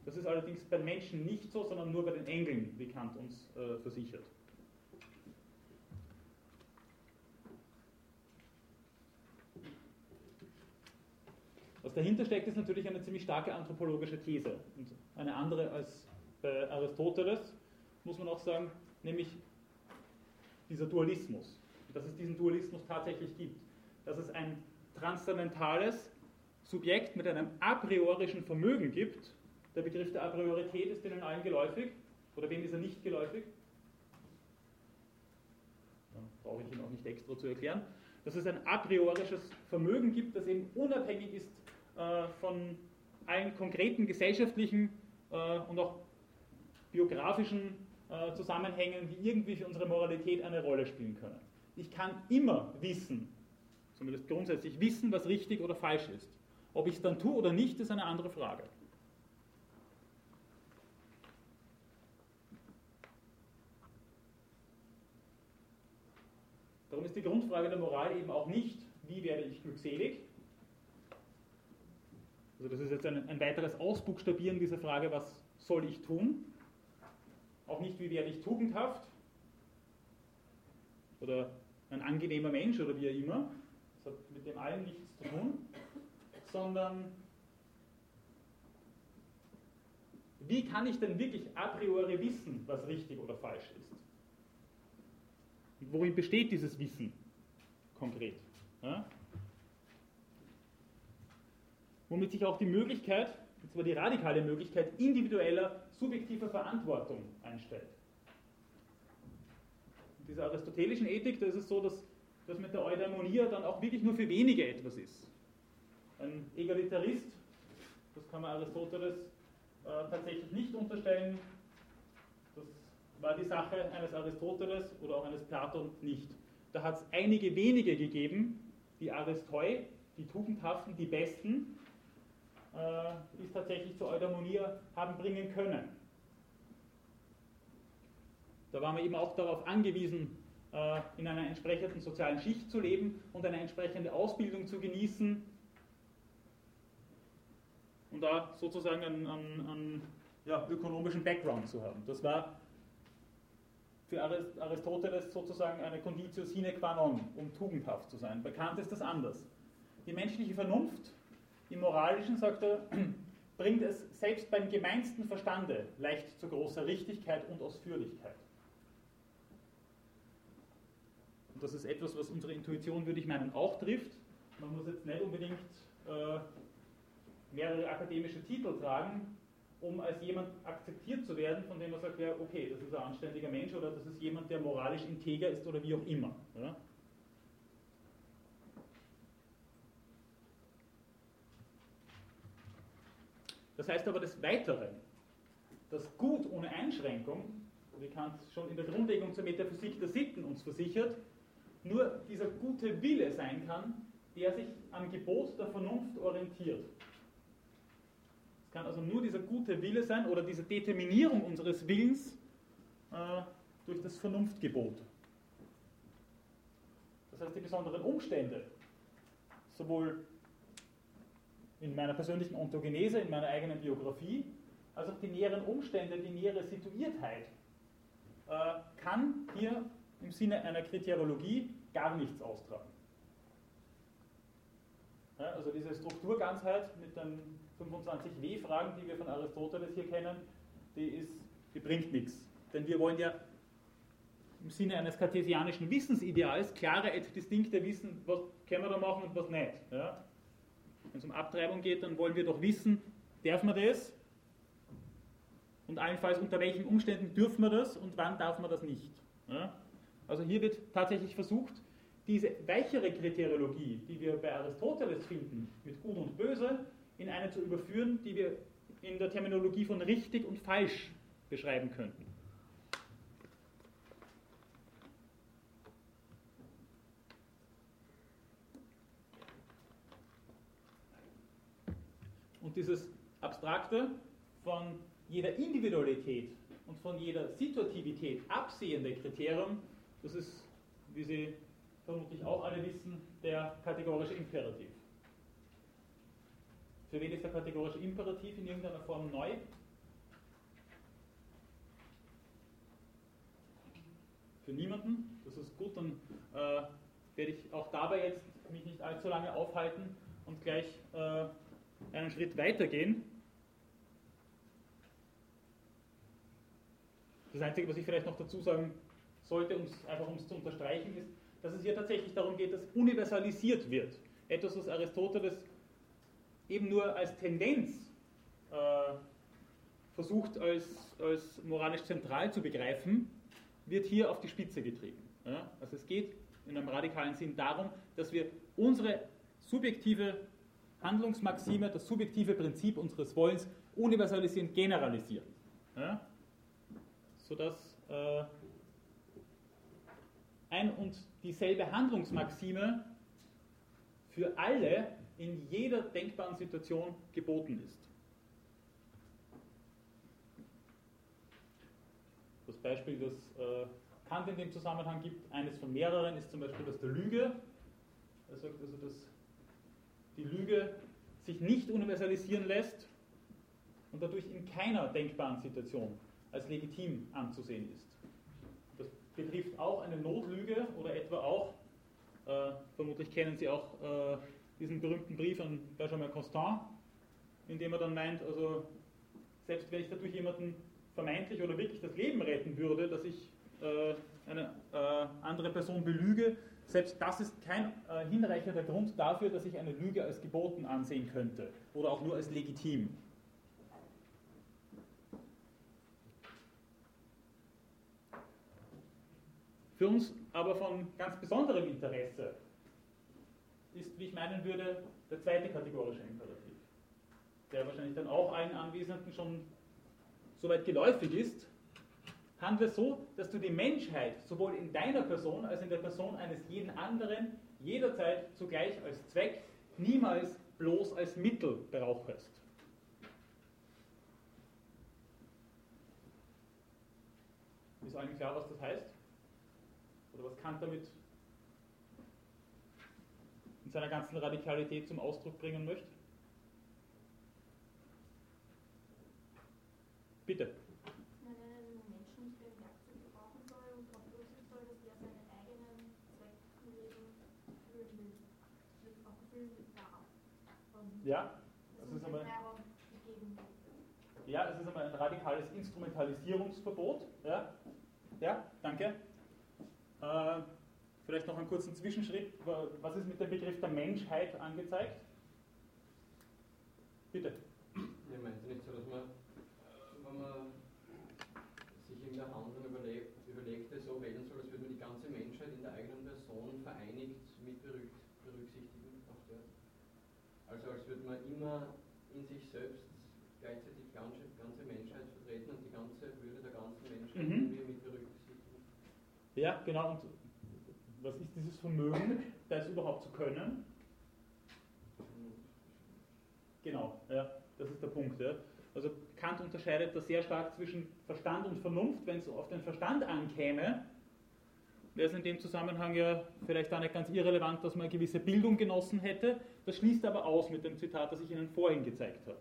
Das ist allerdings bei Menschen nicht so, sondern nur bei den Engeln, wie Kant uns äh, versichert. Was dahinter steckt, ist natürlich eine ziemlich starke anthropologische These und eine andere als bei Aristoteles, muss man auch sagen, nämlich dieser Dualismus. Dass es diesen Dualismus tatsächlich gibt. Dass es ein transzendentales Subjekt mit einem a priorischen Vermögen gibt. Der Begriff der A priorität ist Ihnen allen geläufig. Oder wem ist er nicht geläufig? Dann brauche ich ihn auch nicht extra zu erklären. Dass es ein a priorisches Vermögen gibt, das eben unabhängig ist äh, von allen konkreten gesellschaftlichen äh, und auch biografischen äh, Zusammenhängen, die irgendwie für unsere Moralität eine Rolle spielen können. Ich kann immer wissen, zumindest grundsätzlich wissen, was richtig oder falsch ist. Ob ich es dann tue oder nicht, ist eine andere Frage. Darum die Grundfrage der Moral eben auch nicht, wie werde ich glückselig? Also das ist jetzt ein, ein weiteres Ausbuchstabieren dieser Frage, was soll ich tun? Auch nicht, wie werde ich tugendhaft? Oder ein angenehmer Mensch oder wie auch immer. Das hat mit dem allen nichts zu tun. Sondern wie kann ich denn wirklich a priori wissen, was richtig oder falsch ist? Worin besteht dieses Wissen konkret? Ja? Womit sich auch die Möglichkeit, und zwar die radikale Möglichkeit individueller, subjektiver Verantwortung einstellt. In dieser aristotelischen Ethik, da ist es so, dass das mit der Eudaimonia dann auch wirklich nur für wenige etwas ist. Ein Egalitarist, das kann man Aristoteles äh, tatsächlich nicht unterstellen, war die Sache eines Aristoteles oder auch eines Platon nicht. Da hat es einige wenige gegeben, die Aristoi, die Tugendhaften, die Besten, äh, ist tatsächlich zur Eudaimonia haben bringen können. Da waren wir eben auch darauf angewiesen, äh, in einer entsprechenden sozialen Schicht zu leben und eine entsprechende Ausbildung zu genießen und da sozusagen einen, einen, einen ja, ökonomischen Background zu haben. Das war für Aristoteles sozusagen eine Conditio sine qua non, um tugendhaft zu sein. Bekannt ist das anders. Die menschliche Vernunft im Moralischen, sagt er, <clears throat> bringt es selbst beim gemeinsten Verstande leicht zu großer Richtigkeit und Ausführlichkeit. Und das ist etwas, was unsere Intuition, würde ich meinen, auch trifft. Man muss jetzt nicht unbedingt äh, mehrere akademische Titel tragen, um als jemand akzeptiert zu werden, von dem man sagt, ja, okay, das ist ein anständiger Mensch oder das ist jemand, der moralisch integer ist oder wie auch immer. Ja? Das heißt aber des Weiteren, dass Gut ohne Einschränkung, wie Kant schon in der Grundlegung zur Metaphysik der Sitten uns versichert, nur dieser gute Wille sein kann, der sich am Gebot der Vernunft orientiert. Kann also nur dieser gute Wille sein oder diese Determinierung unseres Willens äh, durch das Vernunftgebot. Das heißt, die besonderen Umstände, sowohl in meiner persönlichen Ontogenese, in meiner eigenen Biografie, als auch die näheren Umstände, die nähere Situiertheit, äh, kann hier im Sinne einer Kriteriologie gar nichts austragen. Ja, also diese Strukturganzheit mit den 25 W-Fragen, die wir von Aristoteles hier kennen, die, ist, die bringt nichts. Denn wir wollen ja im Sinne eines kartesianischen Wissensideals klare et distinkte wissen, was können wir da machen und was nicht. Ja? Wenn es um Abtreibung geht, dann wollen wir doch wissen, darf man das? Und allenfalls unter welchen Umständen dürfen wir das und wann darf man das nicht? Ja? Also hier wird tatsächlich versucht, diese weichere Kriteriologie, die wir bei Aristoteles finden, mit Gut und Böse, in eine zu überführen, die wir in der Terminologie von richtig und falsch beschreiben könnten. Und dieses Abstrakte von jeder Individualität und von jeder Situativität absehende Kriterium, das ist, wie Sie vermutlich auch alle wissen, der kategorische Imperativ. Für wen ist der kategorische Imperativ in irgendeiner Form neu? Für niemanden. Das ist gut, dann äh, werde ich auch dabei jetzt mich nicht allzu lange aufhalten und gleich äh, einen Schritt weitergehen. Das Einzige, was ich vielleicht noch dazu sagen sollte, um's, einfach um es zu unterstreichen, ist, dass es hier tatsächlich darum geht, dass universalisiert wird. Etwas, was Aristoteles eben nur als Tendenz äh, versucht als, als moralisch zentral zu begreifen, wird hier auf die Spitze getrieben. Ja? Also es geht in einem radikalen Sinn darum, dass wir unsere subjektive Handlungsmaxime, das subjektive Prinzip unseres Wollens universalisieren, generalisieren. Ja? Sodass äh, ein und dieselbe Handlungsmaxime für alle in jeder denkbaren Situation geboten ist. Das Beispiel, das äh, Kant in dem Zusammenhang gibt, eines von mehreren, ist zum Beispiel das der Lüge. Er sagt also, dass die Lüge sich nicht universalisieren lässt und dadurch in keiner denkbaren Situation als legitim anzusehen ist. Das betrifft auch eine Notlüge oder etwa auch, äh, vermutlich kennen Sie auch äh, diesen berühmten Brief an Benjamin Constant, in dem er dann meint, also selbst wenn ich dadurch jemanden vermeintlich oder wirklich das Leben retten würde, dass ich äh, eine äh, andere Person belüge, selbst das ist kein äh, hinreichender Grund dafür, dass ich eine Lüge als geboten ansehen könnte oder auch nur als legitim. Für uns aber von ganz besonderem Interesse ist, wie ich meinen würde, der zweite kategorische Imperativ, der wahrscheinlich dann auch allen Anwesenden schon soweit geläufig ist. Handle so, dass du die Menschheit sowohl in deiner Person als in der Person eines jeden anderen jederzeit zugleich als Zweck, niemals bloß als Mittel brauchst. Ist allen klar, was das heißt? Oder was Kant damit seiner ganzen Radikalität zum Ausdruck bringen möchte? Bitte. Ja, das ist aber, ja, das ist aber ein radikales Instrumentalisierungsverbot. Ja, ja danke. Äh, vielleicht noch einen kurzen Zwischenschritt. Was ist mit dem Begriff der Menschheit angezeigt? Bitte. Meint ihr nicht so, dass man, wenn man sich in der Handlung überlegt, überlegt so wählen soll, als würde man die ganze Menschheit in der eigenen Person vereinigt mit berücksichtigen? Also als würde man immer in sich selbst gleichzeitig die ganze, ganze Menschheit vertreten und die ganze Würde der ganzen Menschheit mhm. mit berücksichtigen. Ja, genau. Und was ist dieses Vermögen, das überhaupt zu können? Genau, ja, das ist der Punkt. Ja. Also Kant unterscheidet da sehr stark zwischen Verstand und Vernunft. Wenn es auf den Verstand ankäme, wäre es in dem Zusammenhang ja vielleicht auch nicht ganz irrelevant, dass man eine gewisse Bildung genossen hätte. Das schließt aber aus mit dem Zitat, das ich Ihnen vorhin gezeigt habe,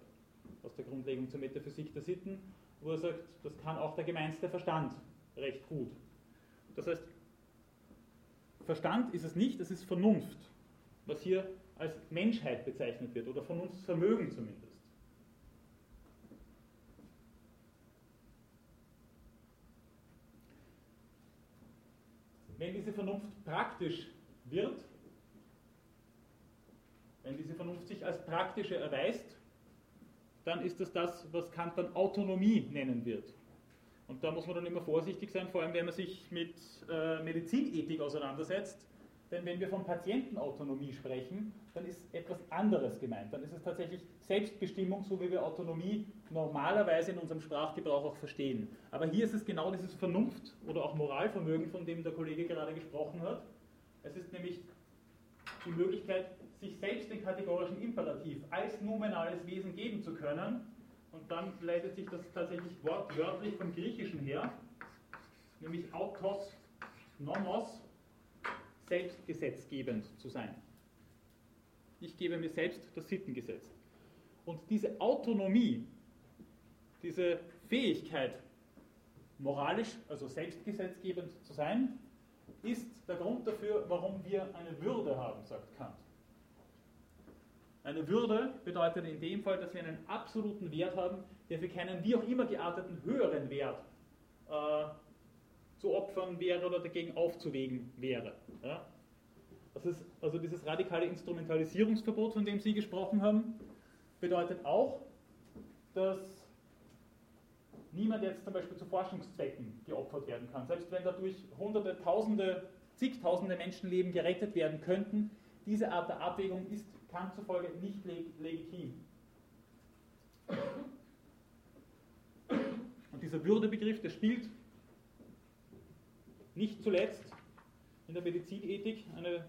aus der Grundlegung zur Metaphysik der Sitten, wo er sagt, das kann auch der gemeinste Verstand recht gut. Das heißt, Verstand ist es nicht, es ist Vernunft, was hier als Menschheit bezeichnet wird oder Vernunftsvermögen zumindest. Wenn diese Vernunft praktisch wird, wenn diese Vernunft sich als praktische erweist, dann ist das das, was Kant dann Autonomie nennen wird. Und da muss man dann immer vorsichtig sein, vor allem wenn man sich mit äh, Medizinethik auseinandersetzt. Denn wenn wir von Patientenautonomie sprechen, dann ist etwas anderes gemeint. Dann ist es tatsächlich Selbstbestimmung, so wie wir Autonomie normalerweise in unserem Sprachgebrauch auch verstehen. Aber hier ist es genau dieses Vernunft oder auch Moralvermögen, von dem der Kollege gerade gesprochen hat. Es ist nämlich die Möglichkeit, sich selbst den kategorischen Imperativ als nominales Wesen geben zu können. Und dann leitet sich das tatsächlich wortwörtlich vom Griechischen her, nämlich autos, nomos, selbstgesetzgebend zu sein. Ich gebe mir selbst das Sittengesetz. Und diese Autonomie, diese Fähigkeit, moralisch, also selbstgesetzgebend zu sein, ist der Grund dafür, warum wir eine Würde haben, sagt Kant. Eine Würde bedeutet in dem Fall, dass wir einen absoluten Wert haben, der für keinen wie auch immer gearteten höheren Wert äh, zu opfern wäre oder dagegen aufzuwägen wäre. Ja? Das ist also dieses radikale Instrumentalisierungsverbot, von dem Sie gesprochen haben, bedeutet auch, dass niemand jetzt zum Beispiel zu Forschungszwecken geopfert werden kann. Selbst wenn dadurch hunderte, tausende, zigtausende Menschenleben gerettet werden könnten, diese Art der Abwägung ist Kant zufolge nicht leg legitim. Und dieser Würdebegriff, der spielt nicht zuletzt in der Medizinethik eine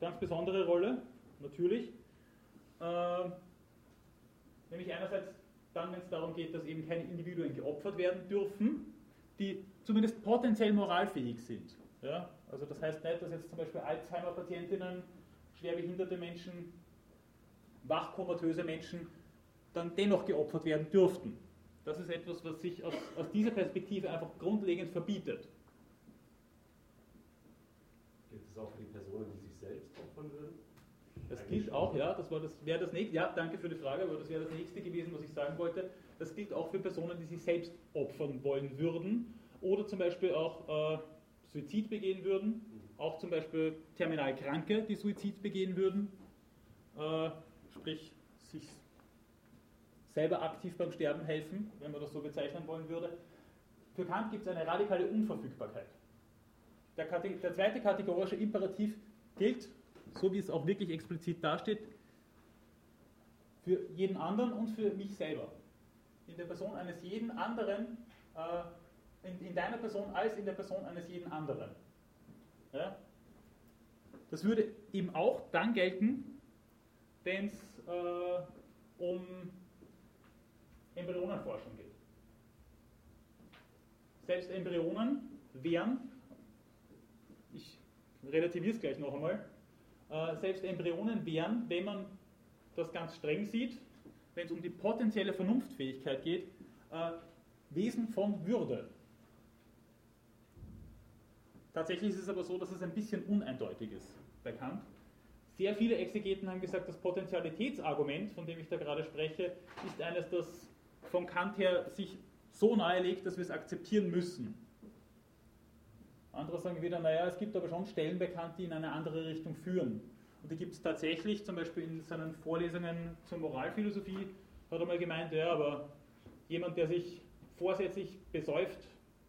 ganz besondere Rolle, natürlich. Äh, nämlich einerseits dann, wenn es darum geht, dass eben keine Individuen geopfert werden dürfen, die zumindest potenziell moralfähig sind. Ja? Also das heißt nicht, dass jetzt zum Beispiel Alzheimer-Patientinnen, schwerbehinderte Menschen, wachkomatöse Menschen dann dennoch geopfert werden dürften. Das ist etwas, was sich aus, aus dieser Perspektive einfach grundlegend verbietet. Gilt das auch für die Personen, die sich selbst opfern würden? Das gilt auch, ja, das das, wäre das nächste, ja, danke für die Frage, aber das wäre das nächste gewesen, was ich sagen wollte. Das gilt auch für Personen, die sich selbst opfern wollen würden oder zum Beispiel auch äh, Suizid begehen würden, mhm. Auch zum Beispiel terminal Kranke, die Suizid begehen würden, äh, sprich sich selber aktiv beim Sterben helfen, wenn man das so bezeichnen wollen würde. Für Kant gibt es eine radikale Unverfügbarkeit. Der, der zweite kategorische Imperativ gilt so wie es auch wirklich explizit dasteht, für jeden anderen und für mich selber. In der Person eines jeden anderen, äh, in, in, deiner Person als in der Person eines jeden anderen. Ja? Das würde eben auch dann gelten, wenn es äh, um Embryonenforschung geht. Selbst Embryonen wären, ich relativiere es gleich noch einmal, äh, selbst Embryonen wären, wenn man das ganz streng sieht, wenn es um die potenzielle Vernunftfähigkeit geht, äh, Wesen von Würde. Tatsächlich ist es aber so, dass es ein bisschen uneindeutig ist bei Kant. Sehr viele Exegeten haben gesagt, das Potentialitätsargument, von dem ich da gerade spreche, ist eines, das von Kant her sich so nahelegt, dass wir es akzeptieren müssen. Andere sagen wieder, naja, es gibt aber schon Stellen bekannt, die in eine andere Richtung führen. Und die gibt es tatsächlich, zum Beispiel in seinen Vorlesungen zur Moralphilosophie, hat er mal gemeint, ja, aber jemand, der sich vorsätzlich besäuft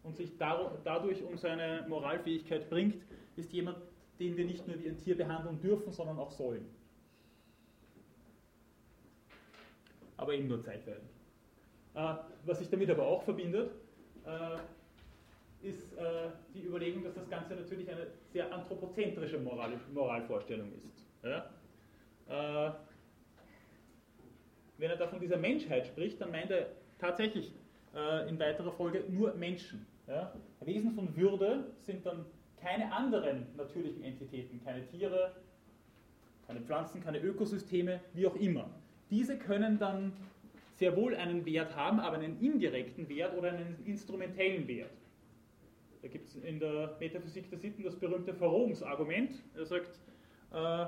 und sich dadurch um seine Moralfähigkeit bringt, ist jemand, den wir nicht nur wie ein Tier behandeln dürfen, sondern auch sollen. Aber eben nur zeitweilig. Äh, was sich damit aber auch verbindet, äh, ist äh, die Überlegung, dass das Ganze natürlich eine sehr anthropozentrische Moral Moralvorstellung ist. Äh, wenn er da von dieser Menschheit spricht, dann meint er tatsächlich in weiterer Folge nur Menschen. Ja? Wesen von Würde sind dann keine anderen natürlichen Entitäten, keine Tiere, keine Pflanzen, keine Ökosysteme, wie auch immer. Diese können dann sehr wohl einen Wert haben, aber einen indirekten Wert oder einen instrumentellen Wert. Da gibt es in der Metaphysik der Sitten das berühmte Verrohungsargument. Er sagt, äh,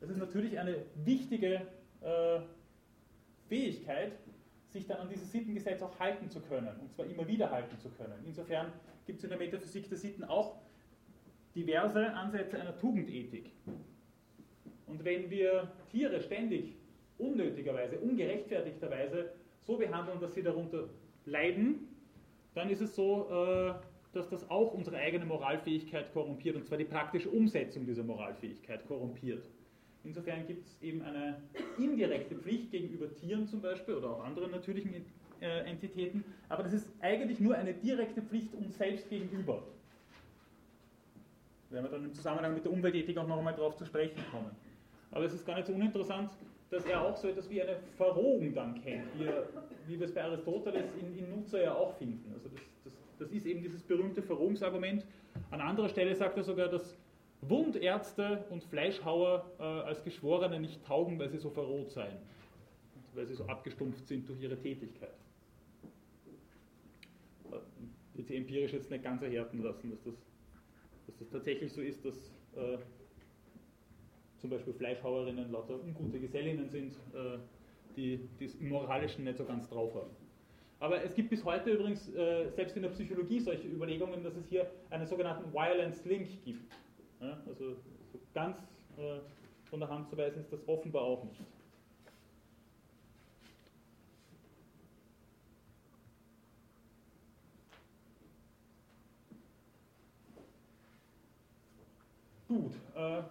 es ist natürlich eine wichtige äh, Fähigkeit, sich dann an dieses Sittengesetz auch halten zu können, und zwar immer wieder halten zu können. Insofern gibt es in der Metaphysik der Sitten auch diverse Ansätze einer Tugendethik. Und wenn wir Tiere ständig unnötigerweise, ungerechtfertigterweise so behandeln, dass sie darunter leiden, dann ist es so, äh, dass das auch unsere eigene Moralfähigkeit korrumpiert, und zwar die praktische Umsetzung dieser Moralfähigkeit korrumpiert. Insofern gibt es eben eine indirekte Pflicht gegenüber Tieren zum Beispiel oder auch anderen natürlichen äh, Entitäten, aber das ist eigentlich nur eine direkte Pflicht uns selbst gegenüber. werden wir dann im Zusammenhang mit der Umweltethik auch noch einmal darauf zu sprechen kommen. Aber es ist gar nicht so uninteressant, dass er auch so etwas wie eine Verrohung dann kennt, wie, wie wir es bei Aristoteles in, in Nutzer ja auch finden. Also das, das, das ist eben dieses berühmte Verrohungsargument. An anderer Stelle sagt er sogar, dass Wundärzte und Fleischhauer äh, als Geschworene nicht taugen, weil sie so verroht seien, weil sie so abgestumpft sind durch ihre Tätigkeit. Äh, wird sie empirisch jetzt nicht ganz erhärten lassen, dass das, dass das tatsächlich so ist, dass äh, zum Beispiel Fleischhauerinnen lauter ungute Gesellinnen sind, äh, die das im Moralischen nicht so ganz drauf haben. Aber es gibt bis heute übrigens, äh, selbst in der Psychologie, solche Überlegungen, dass es hier einen sogenannten Violence Link gibt. Ja, also so ganz äh, von der Hand zu weisen ist das offenbar auch nicht. Gut, äh,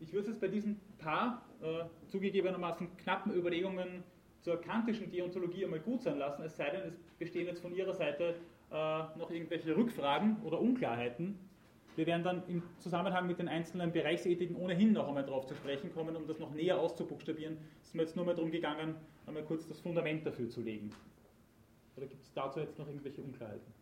ich würde es bei diesen paar äh, zugegebenermaßen knappen Überlegungen zur kantischen Deontologie einmal gut sein lassen, es sei denn, es bestehen jetzt von Ihrer Seite äh, noch irgendwelche Rückfragen oder Unklarheiten. Wir werden dann im Zusammenhang mit den einzelnen Bereichsethiken ohnehin noch einmal darauf zu sprechen kommen, um das noch näher auszubuchstabieren. Es ist mir jetzt nur mal darum gegangen, einmal kurz das Fundament dafür zu legen. Oder gibt es dazu jetzt noch irgendwelche Unklarheiten?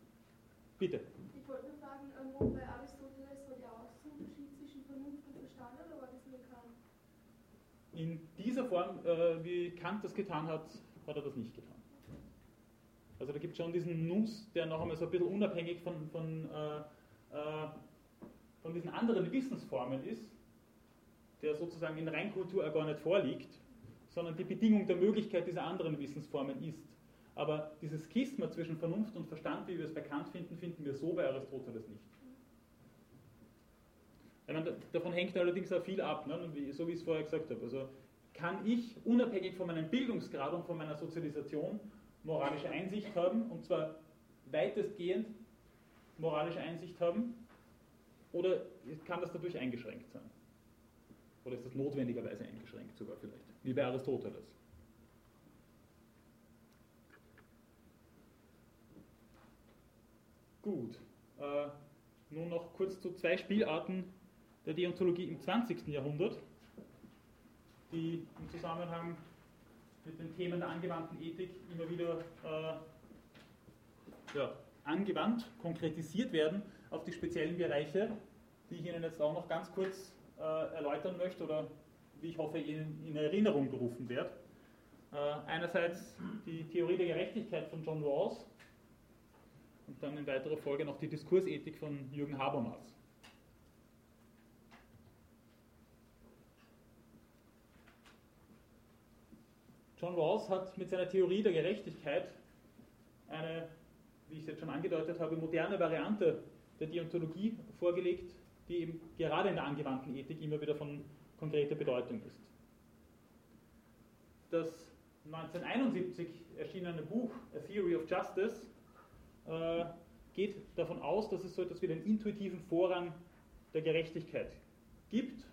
Bitte. Ich wollte nur fragen, ähm, bei Aristoteles war ein Unterschied zwischen Vernunft und Verstand, oder war das nur Kant? In dieser Form, äh, wie Kant das getan hat, hat er das nicht getan. Also da gibt es schon diesen Nuss, der noch einmal so ein bisschen unabhängig von, von äh, äh, von diesen anderen Wissensformen ist, der sozusagen in Reinkultur gar nicht vorliegt, sondern die Bedingung der Möglichkeit dieser anderen Wissensformen ist. Aber dieses Schisma zwischen Vernunft und Verstand, wie wir es bekannt finden, finden wir so bei Aristoteles nicht. Meine, davon hängt allerdings auch viel ab, ne? so wie ich es vorher gesagt habe. Also kann ich unabhängig von meinem Bildungsgrad und von meiner Sozialisation moralische Einsicht haben, und zwar weitestgehend moralische Einsicht haben, oder kann das dadurch eingeschränkt sein? Oder ist das notwendigerweise eingeschränkt sogar vielleicht? Wie bei Aristoteles. Gut. Äh, nun noch kurz zu zwei Spielarten der Deontologie im 20. Jahrhundert, die im Zusammenhang mit den Themen der angewandten Ethik immer wieder äh, ja, angewandt, konkretisiert werden auf die speziellen Bereiche, die ich Ihnen jetzt auch noch ganz kurz äh, erläutern möchte oder wie ich hoffe, Ihnen in Erinnerung gerufen werde. Äh, einerseits die Theorie der Gerechtigkeit von John Rawls und dann in weiterer Folge noch die Diskursethik von Jürgen Habermas. John Rawls hat mit seiner Theorie der Gerechtigkeit eine, wie ich es jetzt schon angedeutet habe, moderne Variante der Deontologie vorgelegt, die eben gerade in der angewandten Ethik immer wieder von konkreter Bedeutung ist. Das 1971 erschienene Buch A Theory of Justice äh, geht davon aus, dass es so etwas wie den intuitiven Vorrang der Gerechtigkeit gibt.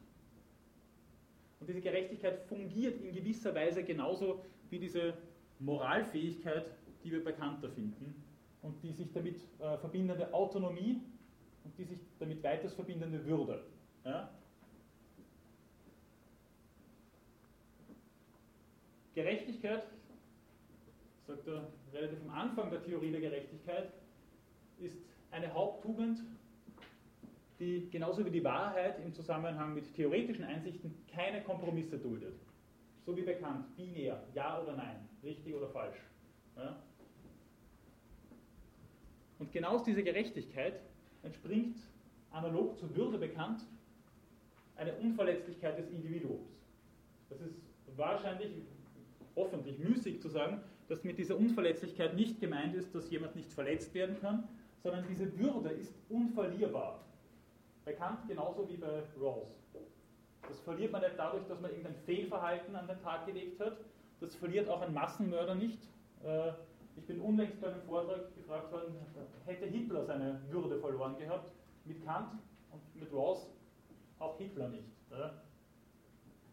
Und diese Gerechtigkeit fungiert in gewisser Weise genauso wie diese Moralfähigkeit, die wir bekannter finden und die sich damit äh, verbindende Autonomie und die sich damit weiters verbindende Würde. Ja? Gerechtigkeit, sagt er relativ am Anfang der Theorie der Gerechtigkeit, ist eine Haupttugend, die genauso wie die Wahrheit im Zusammenhang mit theoretischen Einsichten keine Kompromisse duldet. So wie bekannt, binär, ja oder nein, richtig oder falsch. Ja? Und genau aus dieser Gerechtigkeit entspringt, analog zur Würde bekannt, eine Unverletzlichkeit des Individuums. Das ist wahrscheinlich, hoffentlich müßig zu sagen, dass mit dieser Unverletzlichkeit nicht gemeint ist, dass jemand nicht verletzt werden kann, sondern diese Würde ist unverlierbar. Bekannt genauso wie bei Rawls. Das verliert man nicht dadurch, dass man irgendein Fehlverhalten an den Tag gelegt hat. Das verliert auch ein Massenmörder nicht. Äh, ich bin unlängst bei einem Vortrag gefragt worden, hätte Hitler seine Würde verloren gehabt? Mit Kant und mit Rawls auch Hitler nicht.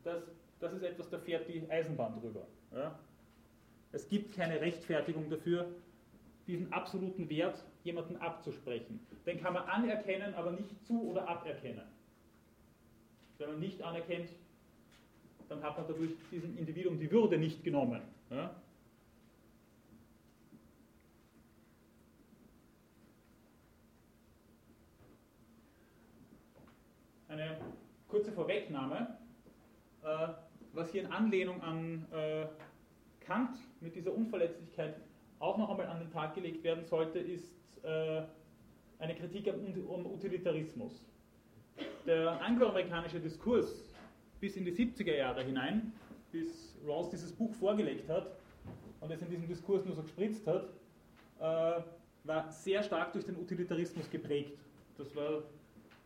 Das, das ist etwas, da fährt die Eisenbahn drüber. Es gibt keine Rechtfertigung dafür, diesen absoluten Wert jemanden abzusprechen. Den kann man anerkennen, aber nicht zu- oder aberkennen. Wenn man nicht anerkennt, dann hat man dadurch diesem Individuum die Würde nicht genommen. Ja? Eine kurze Vorwegnahme, äh, was hier in Anlehnung an äh, Kant mit dieser Unverletzlichkeit auch noch einmal an den Tag gelegt werden sollte, ist äh, eine Kritik am, am Utilitarismus. Der angloamerikanische Diskurs bis in die 70er Jahre hinein, bis Rawls dieses Buch vorgelegt hat und es in diesem Diskurs nur so gespritzt hat, äh, war sehr stark durch den Utilitarismus geprägt. Das war,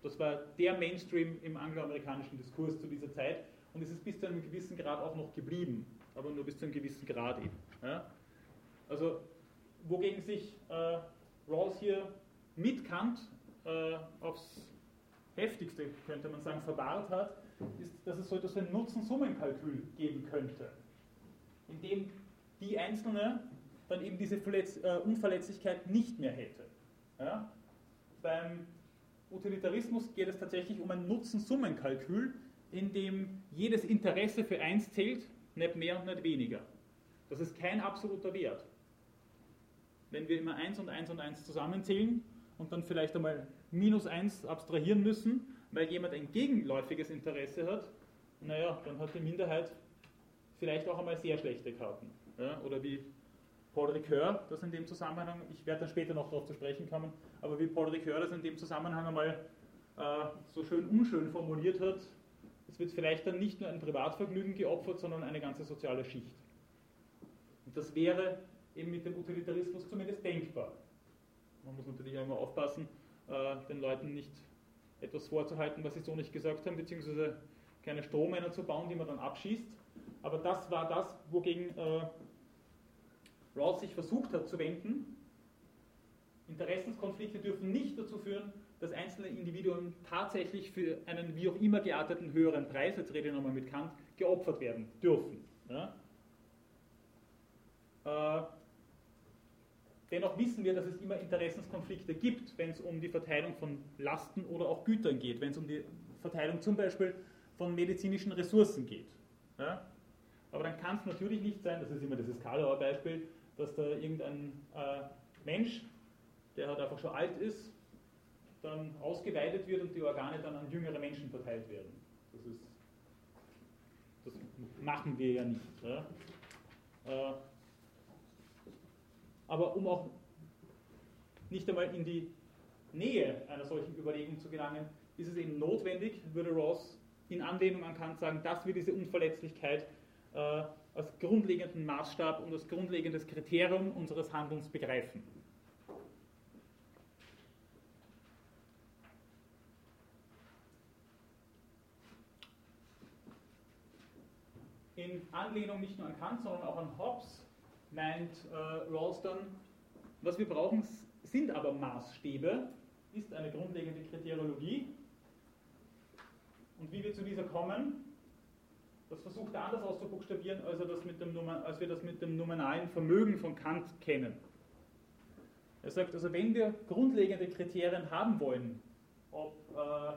das war der Mainstream im angloamerikanischen Diskurs zu dieser Zeit und es ist bis zu einem gewissen Grad auch noch geblieben, aber nur bis zu einem gewissen Grad eben. Ja? Also, wogegen sich äh, Rawls hier mit Kant äh, aufs heftigste, könnte man sagen, verwahrt hat, ist, dass es so etwas wie ein Nutzen-Summen-Kalkül geben könnte, in dem die Einzelne dann eben diese Verletz äh, Unverletzlichkeit nicht mehr hätte. Ja? Beim Utilitarismus geht es tatsächlich um ein Nutzen-Summen-Kalkül, in dem jedes Interesse für eins zählt, nicht mehr, nicht weniger. Das ist kein absoluter Wert. Wenn wir immer 1 und 1 und 1 zusammenzählen und dann vielleicht einmal minus 1 abstrahieren müssen, weil jemand ein gegenläufiges Interesse hat, naja, dann hat die Minderheit vielleicht auch einmal sehr schlechte Karten. Ja? Oder wie Paul Ricoeur das in dem Zusammenhang, ich werde dann später noch darauf zu sprechen kommen, aber wie Paul Ricoeur das in dem Zusammenhang einmal äh, so schön unschön formuliert hat, es wird vielleicht dann nicht nur ein Privatvergnügen geopfert, sondern eine ganze soziale Schicht. Und das wäre eben mit dem Utilitarismus zumindest denkbar. Man muss natürlich auch immer aufpassen, äh, den Leuten nicht etwas vorzuhalten, was sie so nicht gesagt haben, beziehungsweise keine Strohmänner zu bauen, die man dann abschießt. Aber das war das, wogegen äh, Rawls sich versucht hat zu wenden. Interessenskonflikte dürfen nicht dazu führen, dass einzelne Individuen tatsächlich für einen wie auch immer gearteten höheren Preis, jetzt rede ich nochmal mit Kant, geopfert werden dürfen. Ja? Äh, dennoch wissen wir, dass es immer Interessenskonflikte gibt, wenn es um die Verteilung von Lasten oder auch Gütern geht, wenn es um die Verteilung zum Beispiel von medizinischen Ressourcen geht. Ja? Aber dann kann es natürlich nicht sein, das ist immer dieses Kalauer Beispiel, dass da irgendein äh, Mensch, der halt einfach schon alt ist, dann ausgeweitet wird und die Organe dann an jüngere Menschen verteilt werden. Das, ist, das machen wir ja nicht. Ja? Äh, aber um auch nicht einmal in die Nähe einer solchen Überlegung zu gelangen, ist es eben notwendig, würde Ross in Anlehnung an Kant sagen, dass wir diese Unverletzlichkeit äh, als grundlegenden Maßstab und als grundlegendes Kriterium unseres Handelns begreifen. In Anlehnung nicht nur an Kant, sondern auch an Hobbes meint äh, Rawls dann, was wir brauchen, sind aber Maßstäbe, ist eine grundlegende Kriteriologie. Und wie wir zu dieser kommen, das versucht er anders auszubuchstabieren, als, er das mit dem, als wir das mit dem nominalen Vermögen von Kant kennen. Er sagt also, wenn wir grundlegende Kriterien haben wollen, ob äh,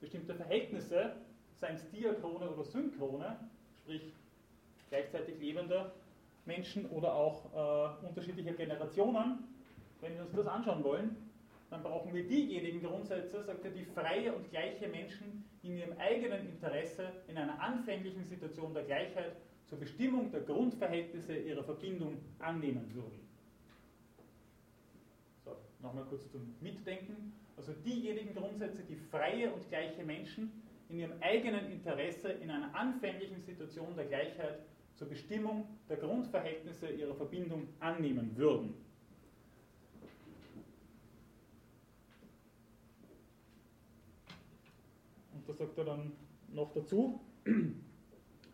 bestimmte Verhältnisse, seien es diachrone oder synchrone, sprich gleichzeitig lebender Menschen oder auch äh, unterschiedlicher Generationen, wenn wir uns das anschauen wollen, dann brauchen wir diejenigen Grundsätze, sagt er, die freie und gleiche Menschen in ihrem eigenen Interesse in einer anfänglichen Situation der Gleichheit zur Bestimmung der Grundverhältnisse ihrer Verbindung annehmen würden. So, nochmal kurz zum Mitdenken. Also diejenigen Grundsätze, die freie und gleiche Menschen in ihrem eigenen Interesse in einer anfänglichen Situation der Gleichheit zur Bestimmung der Grundverhältnisse ihrer Verbindung annehmen würden. Und da sagt er dann noch dazu,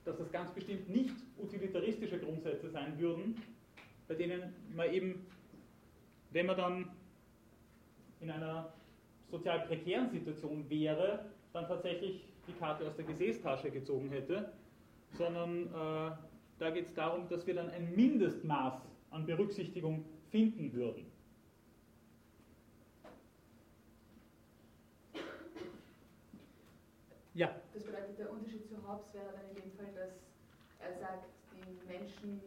dass das ganz bestimmt nicht utilitaristische Grundsätze sein würden, bei denen man eben, wenn man dann in einer sozial prekären Situation wäre, dann tatsächlich die Karte aus der Gesäßtasche gezogen hätte, sondern äh, da geht es darum, dass wir dann ein Mindestmaß an Berücksichtigung finden würden. Ja, Das bedeutet, der Unterschied zu Hobbes wäre dann in dem Fall, dass er sagt, die Menschen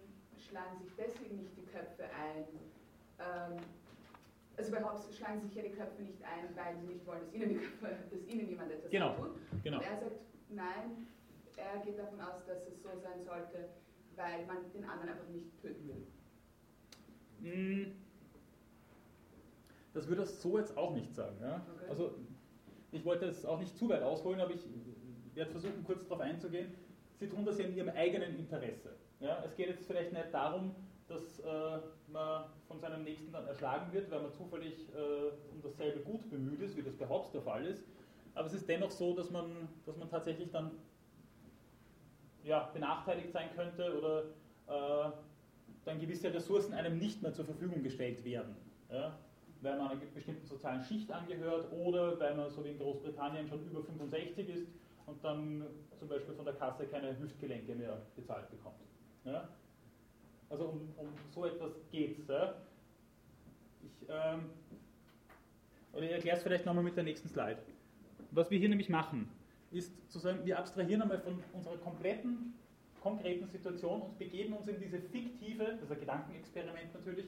schlagen sich deswegen nicht die Köpfe ein. Ähm, also bei Hobbes schlagen sich ja die Köpfe nicht ein, weil sie nicht wollen, dass ihnen, Köpfe, dass ihnen jemand etwas Genau, tut. genau. Und er sagt, nein, er geht davon aus, dass es so sein sollte, weil man den anderen einfach nicht töten will. Mm, Das würde er so jetzt auch nicht sagen. Ja? Okay. Also ich wollte es auch nicht zu weit ausholen, aber ich werde versuchen, kurz darauf einzugehen. Sie tun das ja in Ihrem eigenen Interesse. Ja? Es geht jetzt vielleicht nicht darum, dass äh, man von seinem Nächsten dann erschlagen wird, weil man zufällig äh, um dasselbe Gut bemüht ist, wie das bei Hobbes der Fall ist. Aber es ist dennoch so, dass man, dass man tatsächlich dann ja, benachteiligt sein könnte oder äh, dann gewisse Ressourcen einem nicht mehr zur Verfügung gestellt werden. Ja? Weil man einer bestimmten sozialen Schicht angehört oder weil man so wie in Großbritannien schon über 65 ist und dann zum Beispiel von der Kasse keine Hüftgelenke mehr bezahlt bekommt. Ja? Also um, um so etwas geht es. Ja? Ich, ähm, ich erkläre es vielleicht nochmal mit der nächsten Slide. Was wir hier nämlich machen, ist zu sagen, wir abstrahieren einmal von unserer kompletten konkreten Situation und begeben uns in diese fiktive, das ist ein Gedankenexperiment natürlich,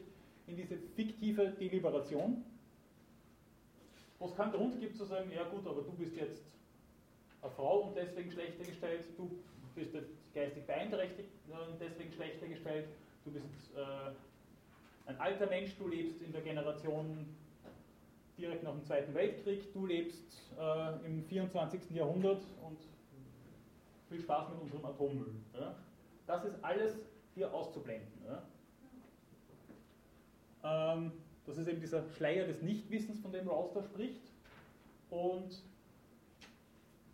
in diese fiktive Deliberation, wo es keinen Grund gibt zu sagen, ja gut, aber du bist jetzt eine Frau und deswegen schlechter gestellt, du bist jetzt geistig beeinträchtigt und deswegen schlechter gestellt, du bist äh, ein alter Mensch, du lebst in der Generation direkt nach dem Zweiten Weltkrieg, du lebst äh, im 24. Jahrhundert und viel Spaß mit unserem Atommüll. Ja? Das ist alles hier auszublenden. Ja? Ähm, das ist eben dieser Schleier des Nichtwissens, von dem Rawls da spricht. Und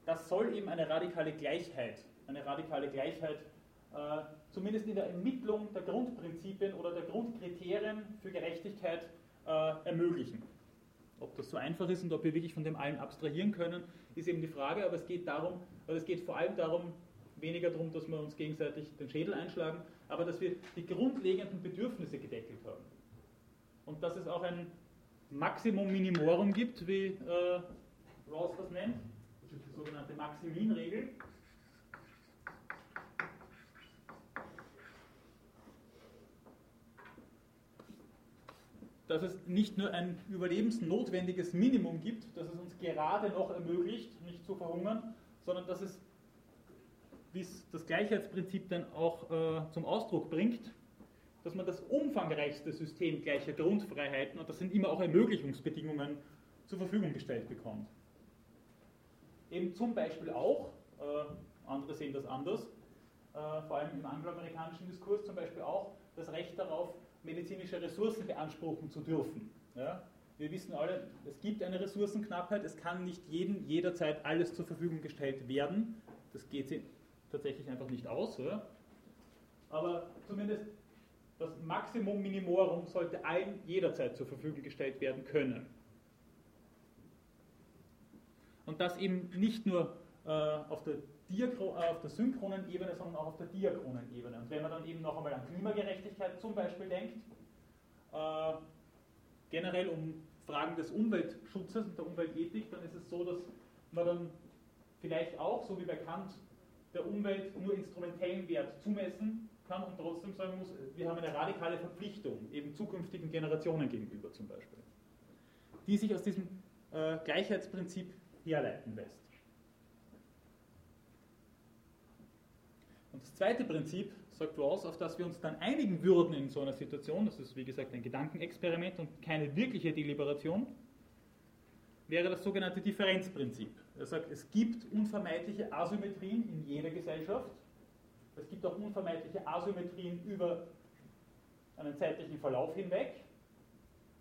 das soll eben eine radikale Gleichheit, eine radikale Gleichheit, äh, zumindest in der Ermittlung der Grundprinzipien oder der Grundkriterien für Gerechtigkeit äh, ermöglichen. Ob das so einfach ist und ob wir wirklich von dem allen abstrahieren können, ist eben die Frage, aber es geht darum, oder es geht vor allem darum, weniger darum, dass wir uns gegenseitig den Schädel einschlagen, aber dass wir die grundlegenden Bedürfnisse gedeckelt haben. Und dass es auch ein Maximum Minimorum gibt, wie äh, Rawls das nennt, die sogenannte Maximin-Regel. dass es nicht nur ein überlebensnotwendiges Minimum gibt, das es uns gerade noch ermöglicht, nicht zu verhungern, sondern dass es, wie es das Gleichheitsprinzip dann auch äh, zum Ausdruck bringt, dass man das umfangreichste System gleicher Grundfreiheiten, und das sind immer auch Ermöglichungsbedingungen, zur Verfügung gestellt bekommt. Eben zum Beispiel auch, äh, andere sehen das anders, äh, vor allem im angloamerikanischen Diskurs zum Beispiel auch, das Recht darauf, medizinische Ressourcen beanspruchen zu dürfen. Ja? Wir wissen alle, es gibt eine Ressourcenknappheit, es kann nicht jedem jederzeit alles zur Verfügung gestellt werden. Das geht tatsächlich einfach nicht aus. Ja? Aber zumindest das Maximum Minimorum sollte allen jederzeit zur Verfügung gestellt werden können. Und das eben nicht nur äh, auf, der äh, auf der synchronen Ebene, sondern auch auf der diachronen Ebene. Und wenn man dann eben noch einmal an Klimagerechtigkeit zum Beispiel denkt, äh, generell um Fragen des Umweltschutzes und der Umweltethik, dann ist es so, dass man dann vielleicht auch, so wie bei Kant, der Umwelt nur instrumentellen Wert zumessen kann und trotzdem sagen muss, wir haben eine radikale Verpflichtung, eben zukünftigen Generationen gegenüber zum Beispiel, die sich aus diesem äh, Gleichheitsprinzip herleiten lässt. Und das zweite Prinzip sagt Rawls, auf das wir uns dann einigen würden in so einer Situation, das ist wie gesagt ein Gedankenexperiment und keine wirkliche Deliberation, wäre das sogenannte Differenzprinzip. Er sagt, es gibt unvermeidliche Asymmetrien in jeder Gesellschaft. Es gibt auch unvermeidliche Asymmetrien über einen zeitlichen Verlauf hinweg,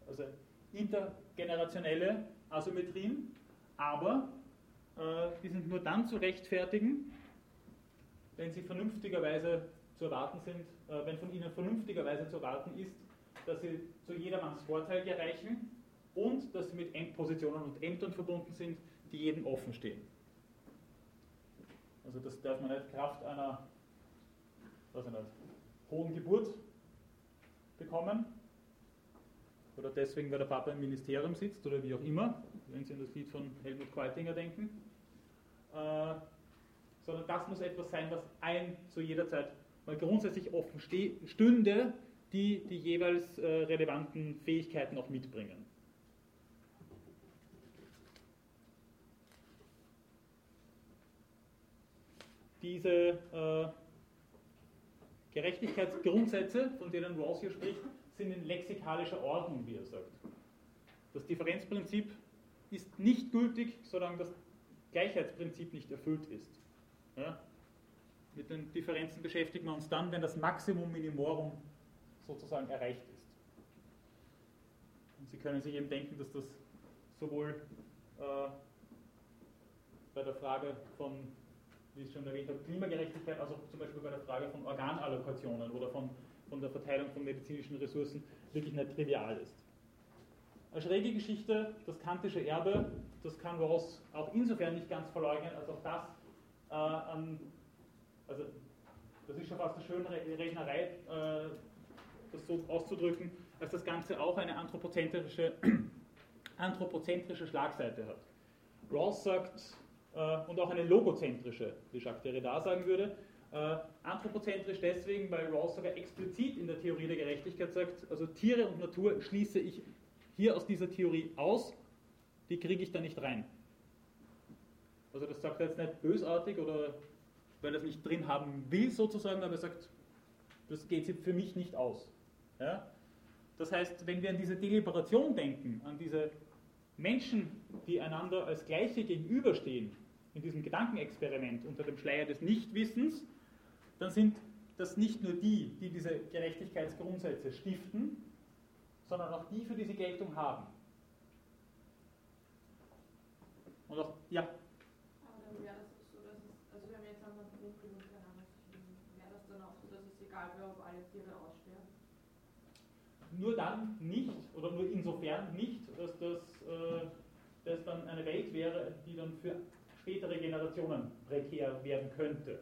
also intergenerationelle Asymmetrien, aber äh, die sind nur dann zu rechtfertigen, wenn sie vernünftigerweise zu erwarten sind, äh, wenn von ihnen vernünftigerweise zu erwarten ist, dass sie zu jedermanns Vorteil erreichen und dass sie mit Endpositionen und Ämtern verbunden sind, die jedem offen stehen. Also das darf man nicht Kraft einer weiß ich nicht, hohen Geburt bekommen oder deswegen, weil der Papa im Ministerium sitzt oder wie auch immer, wenn Sie an das Lied von Helmut Qualtinger denken. äh, sondern das muss etwas sein, was ein zu jeder Zeit mal grundsätzlich offen stünde, die die jeweils äh, relevanten Fähigkeiten auch mitbringen. Diese äh, Gerechtigkeitsgrundsätze, von denen Rawls hier spricht, sind in lexikalischer Ordnung, wie er sagt. Das Differenzprinzip ist nicht gültig, solange das Gleichheitsprinzip nicht erfüllt ist. Ja? Mit den Differenzen beschäftigen wir uns dann, wenn das Maximum Minimorum sozusagen erreicht ist. Und Sie können sich eben denken, dass das sowohl äh, bei der Frage von, wie ich schon erwähnt habe, Klimagerechtigkeit, als auch zum Beispiel bei der Frage von Organallokationen oder von, von der Verteilung von medizinischen Ressourcen wirklich nicht trivial ist. Eine schräge Geschichte, das kantische Erbe, das kann Rawls auch insofern nicht ganz verleugnen, als auch das äh, an, also das ist schon fast eine schöne Rednerei, äh, das so auszudrücken, als das Ganze auch eine anthropozentrische, <clears throat> anthropozentrische Schlagseite hat. Rawls sagt, und auch eine logozentrische, wie Jacques Derrida sagen würde, äh, anthropozentrisch deswegen, weil Rawls sogar explizit in der Theorie der Gerechtigkeit sagt, also Tiere und Natur schließe ich hier aus dieser Theorie aus, die kriege ich da nicht rein. Also das sagt er jetzt nicht bösartig oder weil er es nicht drin haben will sozusagen, aber er sagt, das geht für mich nicht aus. Ja? Das heißt, wenn wir an diese Deliberation denken, an diese Menschen, die einander als Gleiche gegenüberstehen, in diesem Gedankenexperiment unter dem Schleier des Nichtwissens, dann sind das nicht nur die, die diese Gerechtigkeitsgrundsätze stiften, sondern auch die, für die sie Geltung haben. Und auch, ja. Aber dann wäre das so, dass es, also wenn wir jetzt Grundbildung keine Ahnung, wäre das dann auch so, dass es egal wäre, ob alle Tiere aussterben? Nur dann nicht, oder nur insofern nicht, dass das, äh, das dann eine Welt wäre, die dann für spätere Generationen prekär werden könnte.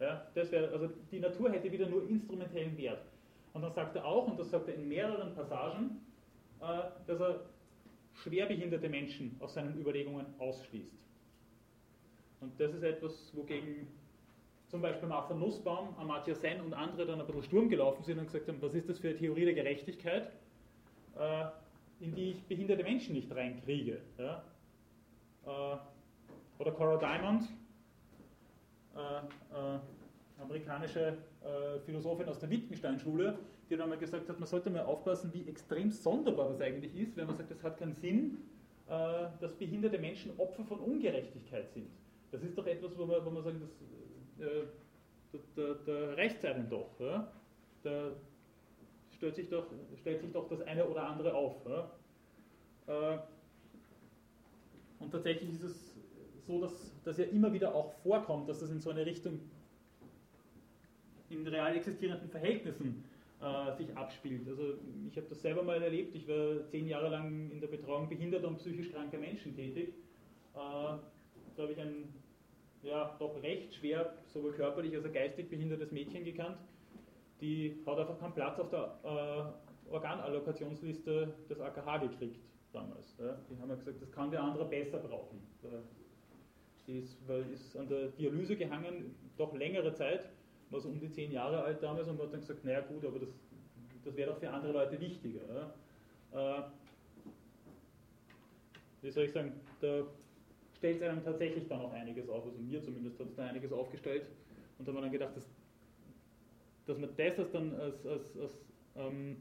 Ja, das wäre, also die Natur hätte wieder nur instrumentellen Wert. Und dann sagt er auch, und das sagt er in mehreren Passagen, äh, dass er schwerbehinderte Menschen aus seinen Überlegungen ausschließt. Und das ist etwas, wogegen zum Beispiel Martha Nussbaum, Amartya Sen und andere dann ein bisschen Sturm gelaufen sind und gesagt haben, was ist das für eine Theorie der Gerechtigkeit, äh, in die ich behinderte Menschen nicht reinkriege. Ja? Äh, oder Cora Diamond, amerikanische äh, Philosophin aus der Wittgenstein-Schule, die dann mal gesagt hat, man sollte mal aufpassen, wie extrem sonderbar das eigentlich ist, wenn man sagt, es hat keinen Sinn, äh, dass behinderte Menschen Opfer von Ungerechtigkeit sind. Das ist doch etwas, wo man, wo man sagt, das, äh, da, da, reicht einem doch. Ja? Da stellt sich, doch, stellt sich doch das eine oder andere auf. Ja? Äh, und tatsächlich ist es so, dass das ja immer wieder auch vorkommt, dass das in so eine Richtung in real existierenden Verhältnissen äh, sich abspielt. Also ich habe das selber mal erlebt. Ich war zehn Jahre lang in der Betreuung behinderter und psychisch kranker Menschen tätig. Äh, da habe ich ein ja, doch recht schwer, sowohl körperlich als auch geistig behindertes Mädchen gekannt. Die hat einfach keinen Platz auf der äh, Organallokationsliste des AKH gekriegt damals. Ja. Die haben ja gesagt, das kann der andere besser brauchen. Die ist, weil ist an der Dialyse gehangen, doch längere Zeit war so um die zehn Jahre alt damals und hat dann gesagt, naja gut, aber das, das wäre doch für andere Leute wichtiger. Äh, wie soll ich sagen, da stellt es einem tatsächlich dann auch einiges auf, also mir zumindest hat es da einiges aufgestellt und haben dann gedacht, dass, dass man das als, dann als, als, als ähm,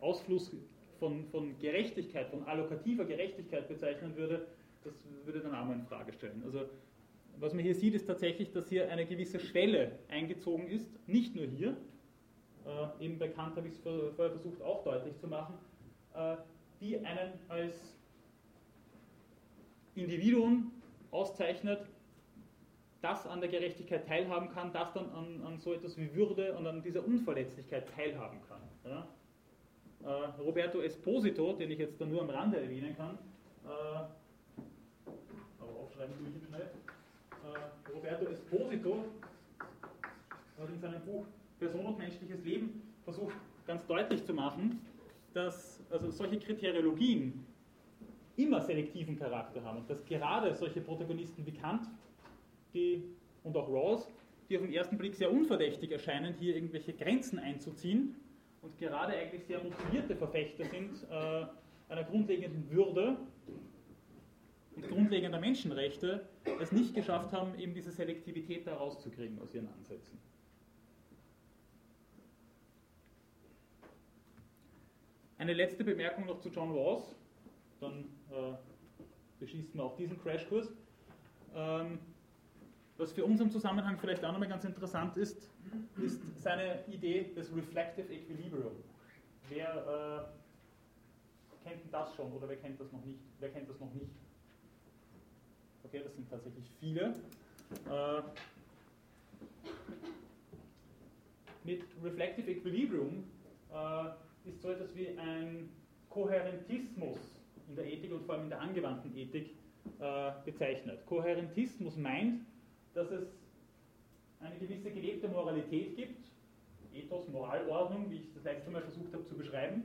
Ausfluss von, von Gerechtigkeit, von allokativer Gerechtigkeit bezeichnen würde, das würde dann auch mal in Frage stellen. Also was man hier sieht, ist tatsächlich, dass hier eine gewisse Schwelle eingezogen ist, nicht nur hier, äh, eben bei Kant habe ich es vorher versucht auch deutlich zu machen, äh, die einen als Individuum auszeichnet, das an der Gerechtigkeit teilhaben kann, das dann an, an so etwas wie Würde und an dieser Unverletzlichkeit teilhaben kann. Ja? Äh, Roberto Esposito, den ich jetzt da nur am Rande erwähnen kann, aber aufschreiben tue ich ihn schnell, äh, Roberto Esposito hat in seinem Buch Person und menschliches Leben versucht ganz deutlich zu machen, dass also solche Kriteriologien immer selektiven Charakter haben und dass gerade solche Protagonisten wie Kant die, und auch Rawls, die auf den ersten Blick sehr unverdächtig erscheinen, hier irgendwelche Grenzen einzuziehen und gerade eigentlich sehr motivierte Verfechter sind äh, einer grundlegenden Würde und grundlegender Menschenrechte, es nicht geschafft haben, eben diese Selektivität da rauszukriegen aus ihren Ansätzen. Eine letzte Bemerkung noch zu John Rawls, dann äh, beschließen wir auch diesen Crashkurs. Ähm, was für uns im Zusammenhang vielleicht auch nochmal ganz interessant ist, ist seine Idee des Reflective Equilibrium. Wer äh, kennt das schon oder wer kennt das noch nicht? Wer kennt das noch nicht? Okay, das sind tatsächlich viele. Äh, mit Reflective Equilibrium äh, ist so etwas wie ein Kohärentismus in der Ethik und vor allem in der angewandten Ethik äh, bezeichnet. Kohärentismus meint, dass es eine gewisse gelebte Moralität gibt, Ethos, Moralordnung, wie ich das letzte Mal versucht habe zu beschreiben,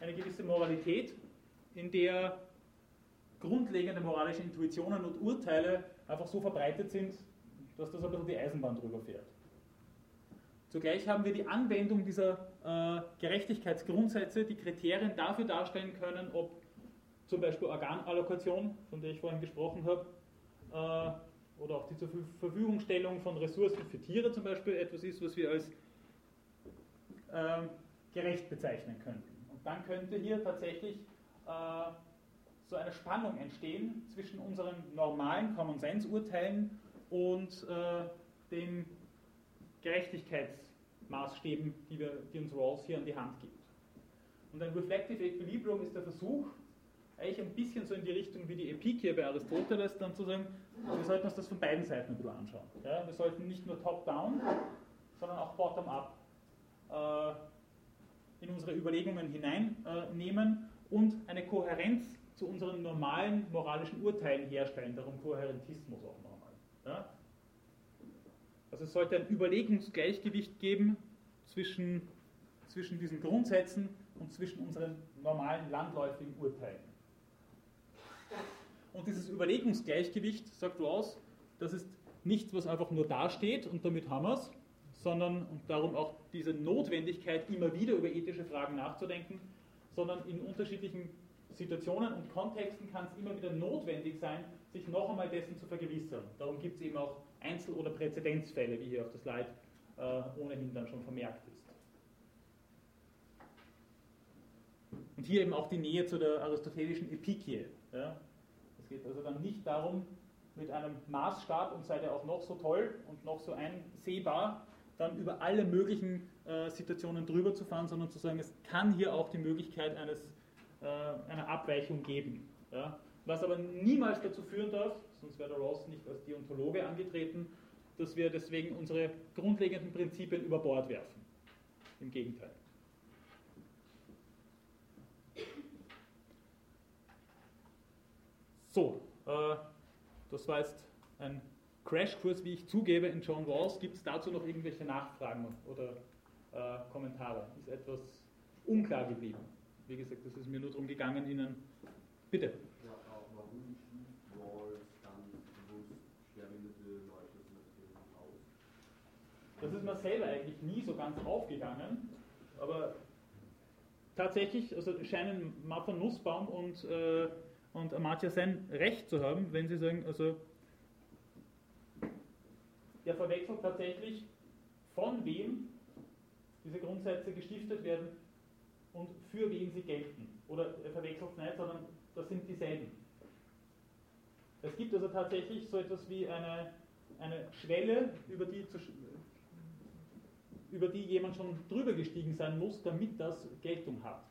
eine gewisse Moralität, in der grundlegende moralische Intuitionen und Urteile einfach so verbreitet sind, dass das ein bisschen die Eisenbahn drüber fährt. Zugleich haben wir die Anwendung dieser äh, Gerechtigkeitsgrundsätze, die Kriterien dafür darstellen können, ob zum Beispiel Organallokation, von der ich vorhin gesprochen habe, äh, oder auch die zur Verfügungstellung von Ressourcen für Tiere zum Beispiel etwas ist, was wir als äh, gerecht bezeichnen könnten. Und dann könnte hier tatsächlich äh, so eine Spannung entstehen zwischen unseren normalen Common Sense Urteilen und äh, den Gerechtigkeitsmaßstäben, die, wir, die uns Rawls hier an die Hand gibt. Und ein Reflective Equilibrium ist der Versuch, eigentlich ein bisschen so in die Richtung wie die Epik hier bei Aristoteles, dann zu sagen, wir sollten uns das von beiden Seiten ein bisschen anschauen. Ja? Wir sollten nicht nur top-down, sondern auch bottom-up äh, in unsere Überlegungen hineinnehmen äh, und eine Kohärenz zu unseren normalen moralischen Urteilen herstellen, darum Kohärentismus auch nochmal. Ja? Also es sollte ein Überlegungsgleichgewicht geben zwischen, zwischen diesen Grundsätzen und zwischen unseren normalen landläufigen Urteilen. Und dieses Überlegungsgleichgewicht, sagt Rawls, das ist nichts, was einfach nur dasteht und damit haben wir es, sondern und darum auch diese Notwendigkeit, immer wieder über ethische Fragen nachzudenken, sondern in unterschiedlichen Situationen und Kontexten kann es immer wieder notwendig sein, sich noch einmal dessen zu vergewissern. Darum gibt es eben auch Einzel- oder Präzedenzfälle, wie hier auf der Slide äh, ohnehin dann schon vermerkt ist. Und hier eben auch die Nähe zu der aristotelischen Epikie. Ja. Es geht also dann nicht darum, mit einem Maßstab, und sei der auch noch so toll und noch so einsehbar, dann über alle möglichen äh, Situationen drüber zu fahren, sondern zu sagen, es kann hier auch die Möglichkeit eines äh, einer Abweichung geben. Ja? Was aber niemals dazu führen darf, sonst wäre der Ross nicht als Deontologe angetreten, dass wir deswegen unsere grundlegenden Prinzipien über Bord werfen. Im Gegenteil. So, äh, das war jetzt ein Crashkurs, wie ich zugebe, in John Rawls. Gibt es dazu noch irgendwelche Nachfragen oder äh, Kommentare? Ist etwas unklar geblieben? Wie gesagt, es ist mir nur darum gegangen, Ihnen. Bitte. Das ist mir selber eigentlich nie so ganz aufgegangen, aber tatsächlich also scheinen Martha Nussbaum und, äh, und Amartya Sen recht zu haben, wenn sie sagen, also der verwechselt tatsächlich, von wem diese Grundsätze gestiftet werden und für wen sie gelten. Oder er verwechselt es nicht, sondern das sind dieselben. Es gibt also tatsächlich so etwas wie eine, eine Schwelle, über die, zu, über die jemand schon drüber gestiegen sein muss, damit das Geltung hat.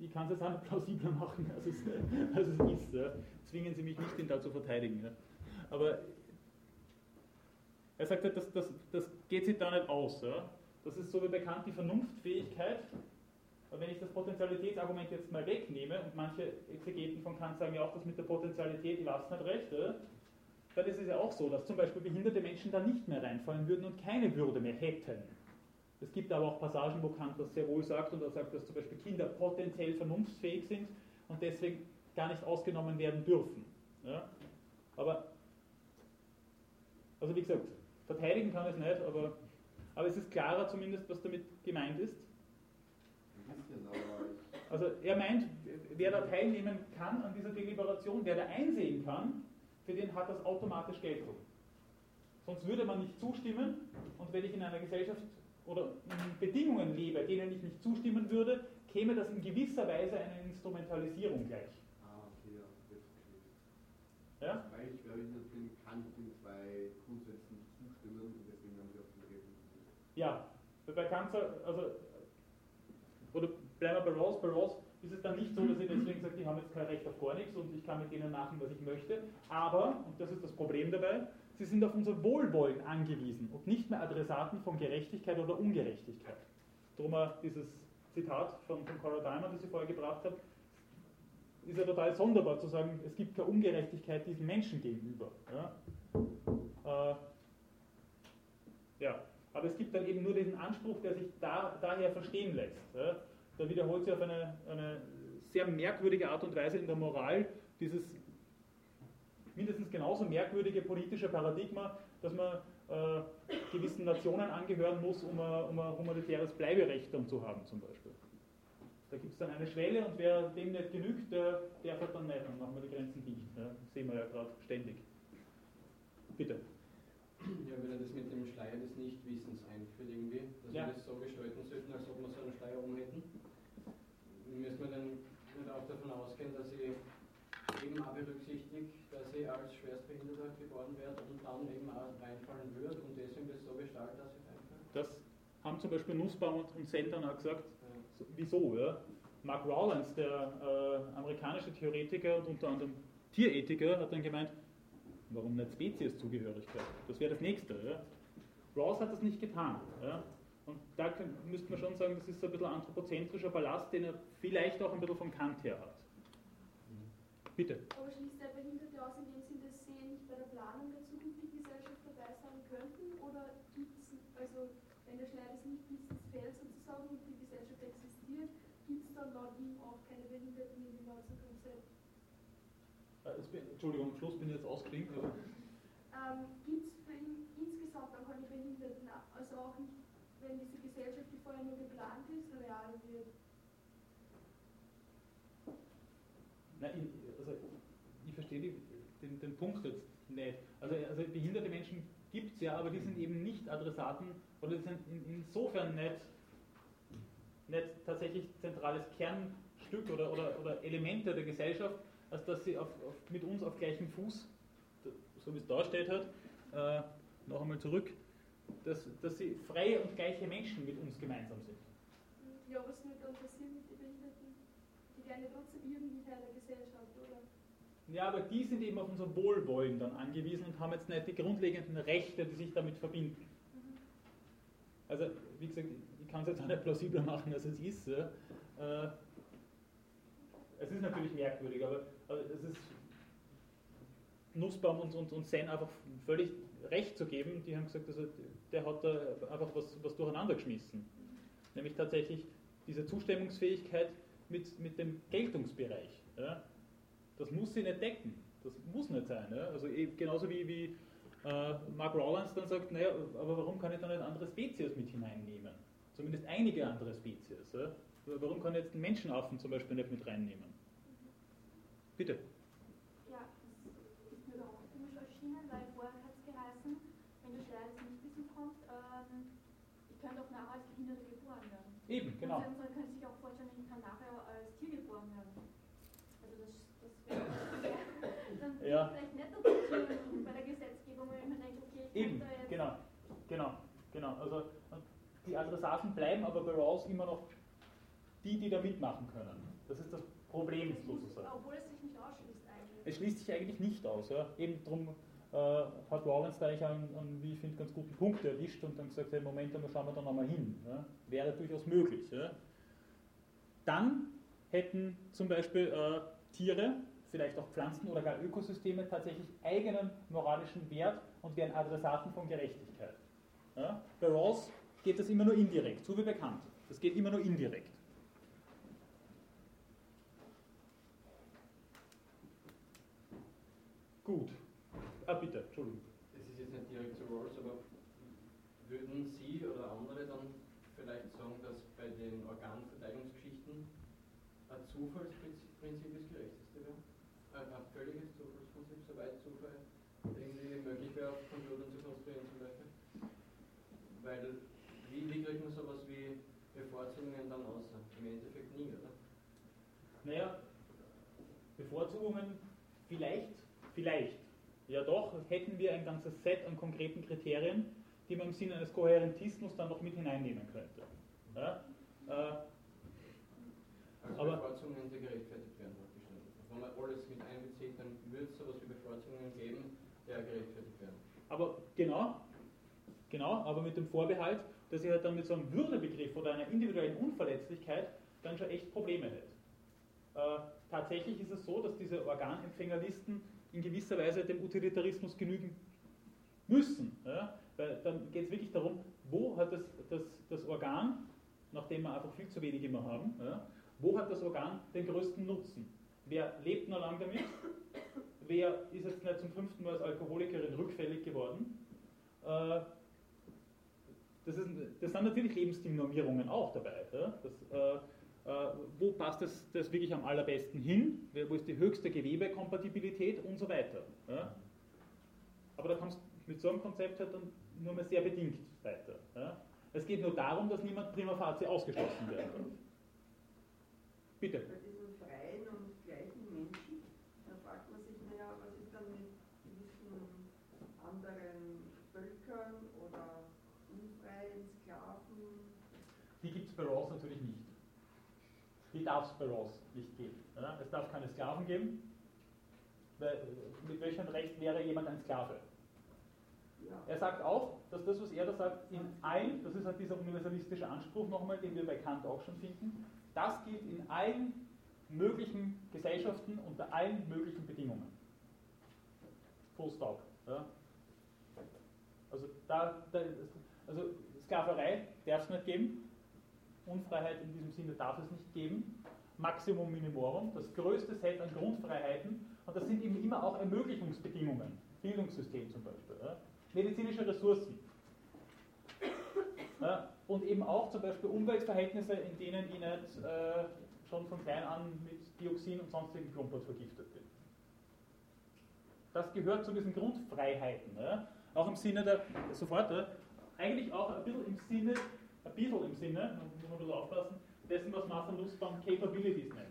Ich kann es jetzt auch plausibler machen, als es, als es ist. Ja. Zwingen Sie mich nicht, ihn da zu verteidigen. Ja. Aber er sagt, das, das, das geht sich da nicht aus. Ja. Das ist so wie bekannt die Vernunftfähigkeit. Und wenn ich das Potentialitätsargument jetzt mal wegnehme, und manche Exegeten von Kant sagen ja auch, das mit der Potentialität, ich weiß nicht recht, oder? dann ist es ja auch so, dass zum Beispiel behinderte Menschen da nicht mehr reinfallen würden und keine Würde mehr hätten. Es gibt aber auch Passagen, wo Kant das sehr wohl sagt und er sagt, dass zum Beispiel Kinder potenziell vernunftsfähig sind und deswegen gar nicht ausgenommen werden dürfen. Ja? Aber, also wie gesagt, verteidigen kann ich es nicht, aber, aber es ist klarer zumindest, was damit gemeint ist. Also er meint, wer da teilnehmen kann an dieser Deliberation, wer da einsehen kann, für den hat das automatisch Geltung. Sonst würde man nicht zustimmen und wenn ich in einer Gesellschaft oder in Bedingungen lebe, denen ich nicht zustimmen würde, käme das in gewisser Weise eine Instrumentalisierung gleich. Ah, okay, ja. Ja? Weil ich kann ich den zwei Grundsätzen nicht zustimmen und deswegen haben sie auch den Geltung. Ja, bei Kant, also, oder bleiben wir bei Rawls, bei Rawls ist es dann nicht so, dass er deswegen sagt, die haben jetzt kein Recht auf gar nichts und ich kann mit denen machen, was ich möchte, aber, und das ist das Problem dabei, sie sind auf unser Wohlwollen angewiesen und nicht mehr Adressaten von Gerechtigkeit oder Ungerechtigkeit. Auch dieses Zitat von, von Cora Diamond, das ich vorher gebracht habe, ist ja total sonderbar zu sagen, es gibt keine Ungerechtigkeit diesen Menschen gegenüber. Ja? Äh, ja, aber es gibt dann eben nur diesen Anspruch, der sich da, daher verstehen lässt. Ja? Da wiederholt sich auf eine, eine sehr merkwürdige Art und Weise in der Moral dieses mindestens genauso merkwürdige politische Paradigma, dass man äh, gewissen Nationen angehören muss, um ein, um ein humanitäres Bleiberecht zu haben zum Beispiel. Da gibt es dann eine Schwelle und wer dem nicht genügt, der, der fährt dann nicht, dann machen wir die Grenzen dicht. Ja? sehen wir ja gerade ständig. Bitte. Ja, wenn er das mit dem Schleier des Nichtwissens einführt irgendwie, dass Ja. wir das so gestalten sollten, als ob wir so einen Schleier um hätten, müssen wir dann nicht auch davon ausgehen, dass sie eben auch berücksichtigt, dass sie als Schwerstbehinderter geboren wird und dann eben auch reinfallen wird und deswegen das so gestaltet, dass sie reinfällt? Das haben zum Beispiel Nussbaum und, Sendern auch gesagt. Ja. So, wieso? Ja? Mark Rowlands, der äh, amerikanische Theoretiker und unter anderem Tierethiker, hat dann gemeint, warum nicht Spezieszugehörigkeit? Das wäre das Nächste. Ja? Rawls hat das nicht getan. Ja? Und da müsste man schon sagen, das ist so ein bisschen anthropozentrischer Ballast, den er vielleicht auch ein bisschen von Kant her hat. Bitte. Aber schließt der Behinderte aus in dem Sinn, dass sie nicht bei der Planung der zukünftigen Gesellschaft dabei sein könnten? Oder gibt es, also wenn der Schleier des Nichtwissens fällt sozusagen und die Gesellschaft existiert, gibt es dann laut ihm auch keine Behinderten in dem ganzen Konzept? Äh, jetzt bin- Entschuldigung, am Schluss bin ich jetzt ausgeklinkt. aber- Ähm, gibt es für ihn insgesamt auch keine Behinderten? Also auch nicht, wenn diese Gesellschaft, die vorher nur geplant ist, real wird? Nein, ich, also, ich verstehe die, den, den Punkt jetzt nicht. Also, also behinderte Menschen gibt es ja, aber die sind eben nicht Adressaten oder die sind in, insofern nicht, nicht tatsächlich zentrales Kernstück oder, oder, oder Elemente der Gesellschaft, als dass sie auf, auf, mit uns auf gleichem Fuß, so wie es da steht hat, äh, noch einmal zurück, dass, dass sie freie und gleiche Menschen mit uns gemeinsam sind. Ja, was wird dann passieren mit den Behinderten? Die werden ja trotzdem irgendwie Teil der Gesellschaft, oder? Ja, aber die sind eben auf unser Wohlwollen dann angewiesen und haben jetzt nicht die grundlegenden Rechte, die sich damit verbinden. Also, wie gesagt, ich kann es jetzt auch nicht plausibler machen, als es ist. Ja. Äh, es ist natürlich merkwürdig, aber, es ist Nussbaum und, und, und Sen einfach völlig recht zu geben. Die haben gesagt, also, der hat da einfach was, was durcheinander geschmissen. Nämlich tatsächlich diese Zustimmungsfähigkeit mit, mit dem Geltungsbereich. Ja. Das muss sie nicht decken. Das muss nicht sein. Ja? Also eh, genauso wie, wie äh, Mark Rowlands dann sagt, naja, aber warum kann ich dann nicht andere Spezies mit hineinnehmen? Zumindest einige andere Spezies. Ja? Warum kann ich jetzt den Menschenaffen zum Beispiel nicht mit reinnehmen? Bitte. Ja, das ist mir auch komisch erschienen, weil vorher hat es geheißen, wenn der Schleier des Nichtwissen kommt, ähm, ich könnte auch nachher als Behinderte geboren werden. Eben, genau. Und man könnte sich auch vorstellen, ich kann nachher als Tier geboren werden. Also das, das wäre <laughs> dann Ja. vielleicht nicht dazu führen bei der Gesetzgebung, wenn man denkt, okay, ich Eben, jetzt genau, genau, genau. Also die Adressaten bleiben aber bei Rawls immer noch die, die da mitmachen können. Das ist das Problem sozusagen. Obwohl es sich nicht. Es schließt sich eigentlich nicht aus. Ja? Eben darum äh, hat Rawlins da eigentlich einen, einen, wie ich finde, ganz guten Punkt erwischt und dann gesagt, hey, Moment, da schauen wir da nochmal hin. Ja? Wäre durchaus möglich. Ja? Dann hätten zum Beispiel äh, Tiere, vielleicht auch Pflanzen oder gar Ökosysteme tatsächlich eigenen moralischen Wert und wären Adressaten von Gerechtigkeit. Ja? Bei Rawls geht das immer nur indirekt, so wie bekannt. Das geht immer nur indirekt. Ah bitte, Entschuldigung. Das ist jetzt nicht direkt zu Rawls, aber würden Sie oder andere dann vielleicht sagen, dass bei den Organverteilungsgeschichten ein Zufallsprinzip das gerechteste wäre? Ein, ein völliges Zufallsprinzip, soweit Zufall irgendwie möglich wäre, auf Computern zu konstruieren zum Beispiel? Weil, wie, wie kriegt man sowas wie Bevorzugungen dann aus? Im Endeffekt nie, oder? Naja, Bevorzugungen vielleicht, vielleicht. Ja doch, hätten wir ein ganzes Set an konkreten Kriterien, die man im Sinne eines Kohärentismus dann noch mit hineinnehmen könnte. Ja? Äh, Also Aber- Bevorzugungen, die gerechtfertigt werden, praktisch. Wenn man alles mit einbezieht, dann wird es sowas wie Bevorzugungen geben, die gerechtfertigt werden. Aber genau, genau, aber mit dem Vorbehalt, dass ich halt dann mit so einem Würdebegriff oder einer individuellen Unverletzlichkeit dann schon echt Probleme hätte. Äh, tatsächlich ist es so, dass diese Organempfängerlisten in gewisser Weise dem Utilitarismus genügen müssen. Ja? Weil dann geht es wirklich darum, wo hat das, das, das Organ, nachdem wir einfach viel zu wenig immer haben, ja, wo hat das Organ den größten Nutzen? Wer lebt noch lange damit? Wer ist jetzt nicht zum fünften Mal als Alkoholikerin rückfällig geworden? Äh, das, ist, das sind natürlich Lebensstilnormierungen auch dabei. Ja? Das, äh, wo passt das, das wirklich am allerbesten hin? Wo ist die höchste Gewebekompatibilität und so weiter? Ja? Aber da kommst du mit so einem Konzept halt dann nur mehr sehr bedingt weiter. Ja? Es geht nur darum, dass niemand prima facie ausgeschlossen werden darf. Bitte. Die darf es bei Rawls nicht geben. Ja? Es darf keine Sklaven geben. Mit welchem Recht wäre jemand ein Sklave? Er sagt auch, dass das, was er da sagt, in allen, das ist halt dieser universalistische Anspruch nochmal, den wir bei Kant auch schon finden, das gilt in allen möglichen Gesellschaften unter allen möglichen Bedingungen. Full stop. Ja. Also, da, da, also Sklaverei darf es nicht geben, Unfreiheit in diesem Sinne darf es nicht geben. Maximum Minimorum, das größte Set an Grundfreiheiten, und das sind eben immer auch Ermöglichungsbedingungen. Bildungssystem zum Beispiel. Ja. Medizinische Ressourcen. Ja, und eben auch zum Beispiel Umweltverhältnisse, in denen ich nicht äh, schon von klein an mit Dioxin und sonstigen Klumpert vergiftet bin. Das gehört zu diesen Grundfreiheiten. Ja. Auch im Sinne der, sofort, eigentlich auch ein bisschen im Sinne, ein bisschen im Sinne, muss man ein bisschen aufpassen, dessen, was Martha Nussbaum Capabilities nennt.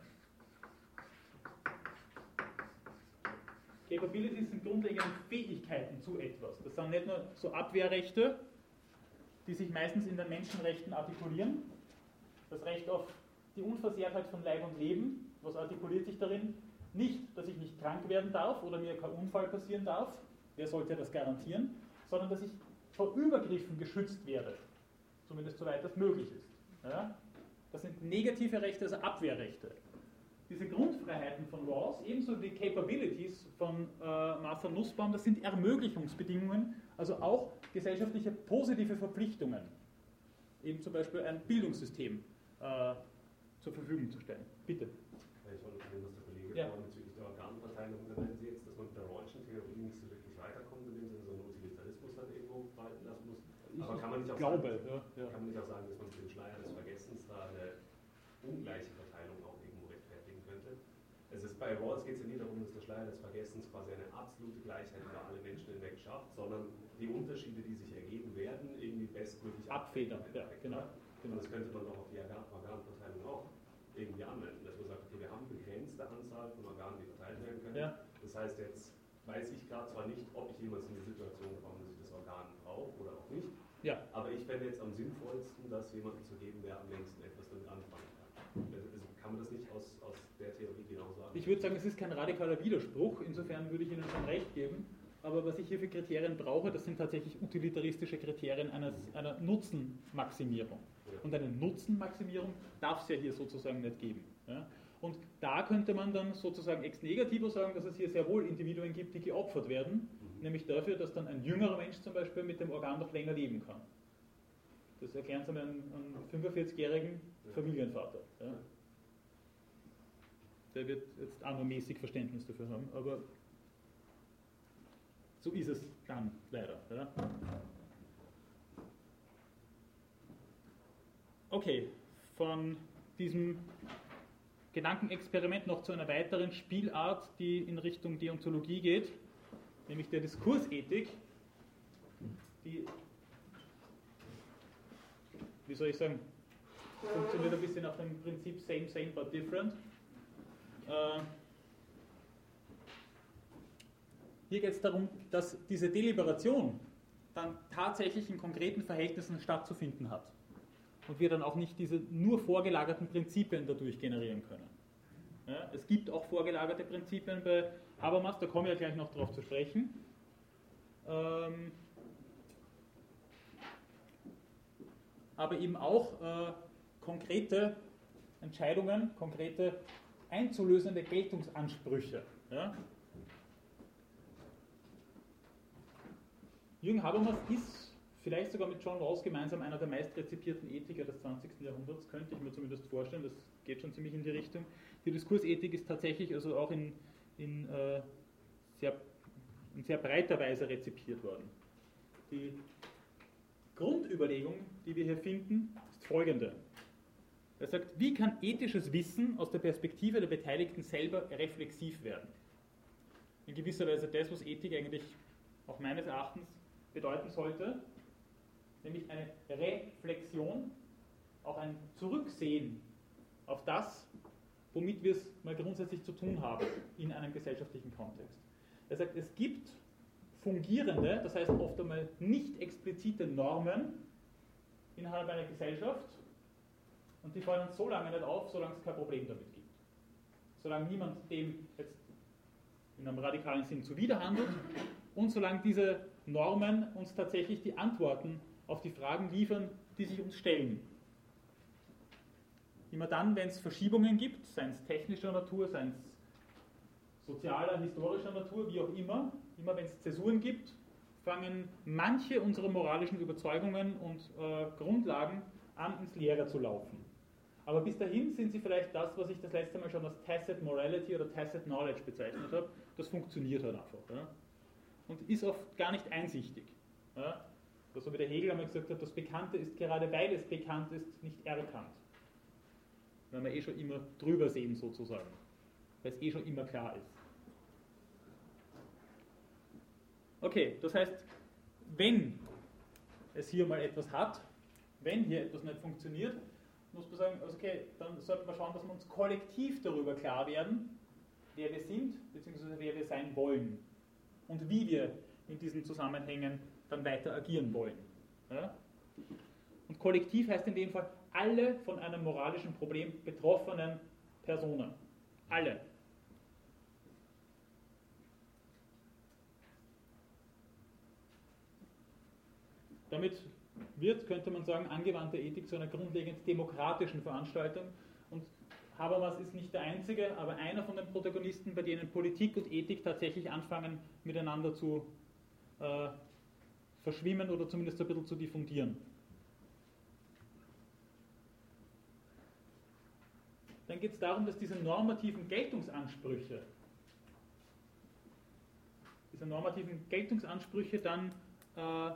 Capabilities sind grundlegende Fähigkeiten zu etwas. Das sind nicht nur so Abwehrrechte, die sich meistens in den Menschenrechten artikulieren. Das Recht auf die Unversehrtheit von Leib und Leben, was artikuliert sich darin? Nicht, dass ich nicht krank werden darf oder mir kein Unfall passieren darf, wer sollte das garantieren, sondern dass ich vor Übergriffen geschützt werde, zumindest soweit das möglich ist. Ja? Das sind negative Rechte, also Abwehrrechte diese Grundfreiheiten von Rawls, ebenso wie Capabilities von äh, Martha Nussbaum, das sind Ermöglichungsbedingungen, also auch gesellschaftliche positive Verpflichtungen, eben zum Beispiel ein Bildungssystem äh, zur Verfügung zu stellen. Bitte. Ich wollte von dem, was der Kollege Ja. vorhin bezüglich der Organverteilung meinen Sie jetzt, dass man mit der Rawlschen Theorie nicht so wirklich weiterkommt, in dem Sinne so einen Utilitarismus dann irgendwo walten lassen muss. Aber kann man nicht auch glaube, sagen, ja, ja. kann man nicht auch sagen, dass man mit dem Schleier des Vergessens da eine ungleiche Verteilung auch irgendwo rechtfertigen könnte? Es ist bei Rawls geht es ja nie darum, dass der Schleier des Vergessens quasi eine absolute Gleichheit über alle Menschen hinweg schafft, sondern die Unterschiede, die sich ergeben werden, irgendwie bestmöglich Abfedern, ja, genau. Und das könnte man doch auf die Organ- Organverteilung auch irgendwie anwenden, dass man sagt, okay, wir haben eine begrenzte Anzahl von Organen, die verteilt werden können. Ja. Das heißt, jetzt weiß ich gerade zwar nicht, ob ich jemals in die Situation komme, dass ich das Organ brauche oder auch nicht, Ja. aber ich fände jetzt am sinnvollsten, das jemandem zu geben, der am längsten etwas damit anfangen kann. Man das nicht aus, aus der Theorie genauso sagen? Ich würde sagen, es ist kein radikaler Widerspruch, insofern würde ich Ihnen schon recht geben. Aber was ich hier für Kriterien brauche, das sind tatsächlich utilitaristische Kriterien eines, einer Nutzenmaximierung. Und eine Nutzenmaximierung darf es ja hier sozusagen nicht geben. Ja? Und da könnte man dann sozusagen ex negativo sagen, dass es hier sehr wohl Individuen gibt, die geopfert werden, nämlich dafür, dass dann ein jüngerer Mensch zum Beispiel mit dem Organ noch länger leben kann. Das erklären Sie einem, einem 45-jährigen Familienvater. Ja? Der wird jetzt auch nur mäßig Verständnis dafür haben, aber so ist es dann leider. Ja. Okay, von diesem Gedankenexperiment noch zu einer weiteren Spielart, die in Richtung Deontologie geht, nämlich der Diskursethik, die, wie soll ich sagen, funktioniert ein bisschen nach dem Prinzip same, same, but different. Äh, hier geht es darum, dass diese Deliberation dann tatsächlich in konkreten Verhältnissen stattzufinden hat und wir dann auch nicht diese nur vorgelagerten Prinzipien dadurch generieren können. Ja, es gibt auch vorgelagerte Prinzipien bei Habermas, da komme ich ja gleich noch darauf zu sprechen. Ähm, aber eben auch äh, konkrete Entscheidungen, konkrete einzulösende Geltungsansprüche. Ja? Jürgen Habermas ist vielleicht sogar mit John Rawls gemeinsam einer der meist Ethiker des 20. Jahrhunderts, könnte ich mir zumindest vorstellen, das geht schon ziemlich in die Richtung. Die Diskursethik ist tatsächlich also auch in, in, äh, sehr, in sehr breiter Weise rezipiert worden. Die Grundüberlegung, die wir hier finden, ist folgende. Er sagt, wie kann ethisches Wissen aus der Perspektive der Beteiligten selber reflexiv werden? In gewisser Weise das, was Ethik eigentlich auch meines Erachtens bedeuten sollte, nämlich eine Reflexion, auch ein Zurücksehen auf das, womit wir es mal grundsätzlich zu tun haben in einem gesellschaftlichen Kontext. Er sagt, es gibt fungierende, das heißt oft einmal nicht explizite Normen innerhalb einer Gesellschaft und die fallen so lange nicht auf, solange es kein Problem damit gibt. Solange niemand dem jetzt in einem radikalen Sinn zuwiderhandelt und solange diese Normen uns tatsächlich die Antworten auf die Fragen liefern, die sich uns stellen. Immer dann, wenn es Verschiebungen gibt, seien es technischer Natur, seien es sozialer, historischer Natur, wie auch immer, immer wenn es Zäsuren gibt, fangen manche unserer moralischen Überzeugungen und äh, Grundlagen an, ins Leere zu laufen. Aber bis dahin sind sie vielleicht das, was ich das letzte Mal schon als Tacit Morality oder Tacit Knowledge bezeichnet habe. Das funktioniert halt einfach. Ja? Und ist oft gar nicht einsichtig. Ja? so wie der Hegel einmal gesagt hat, das Bekannte ist gerade weil es bekannt ist, nicht erkannt. Weil wir eh schon immer drüber sehen sozusagen, weil es eh schon immer klar ist. Okay, das heißt, wenn es hier mal etwas hat, wenn hier etwas nicht funktioniert, muss man sagen, also okay, dann sollten wir schauen, dass wir uns kollektiv darüber klar werden, wer wir sind, beziehungsweise wer wir sein wollen und wie wir in diesen Zusammenhängen dann weiter agieren wollen. Ja? Und kollektiv heißt in dem Fall alle von einem moralischen Problem betroffenen Personen. Alle. Damit wird, könnte man sagen, angewandte Ethik zu einer grundlegend demokratischen Veranstaltung. Und Habermas ist nicht der Einzige, aber einer von den Protagonisten, bei denen Politik und Ethik tatsächlich anfangen, miteinander zu äh, verschwimmen oder zumindest ein bisschen zu diffundieren. Dann geht es darum, dass diese normativen Geltungsansprüche, diese normativen Geltungsansprüche dann äh,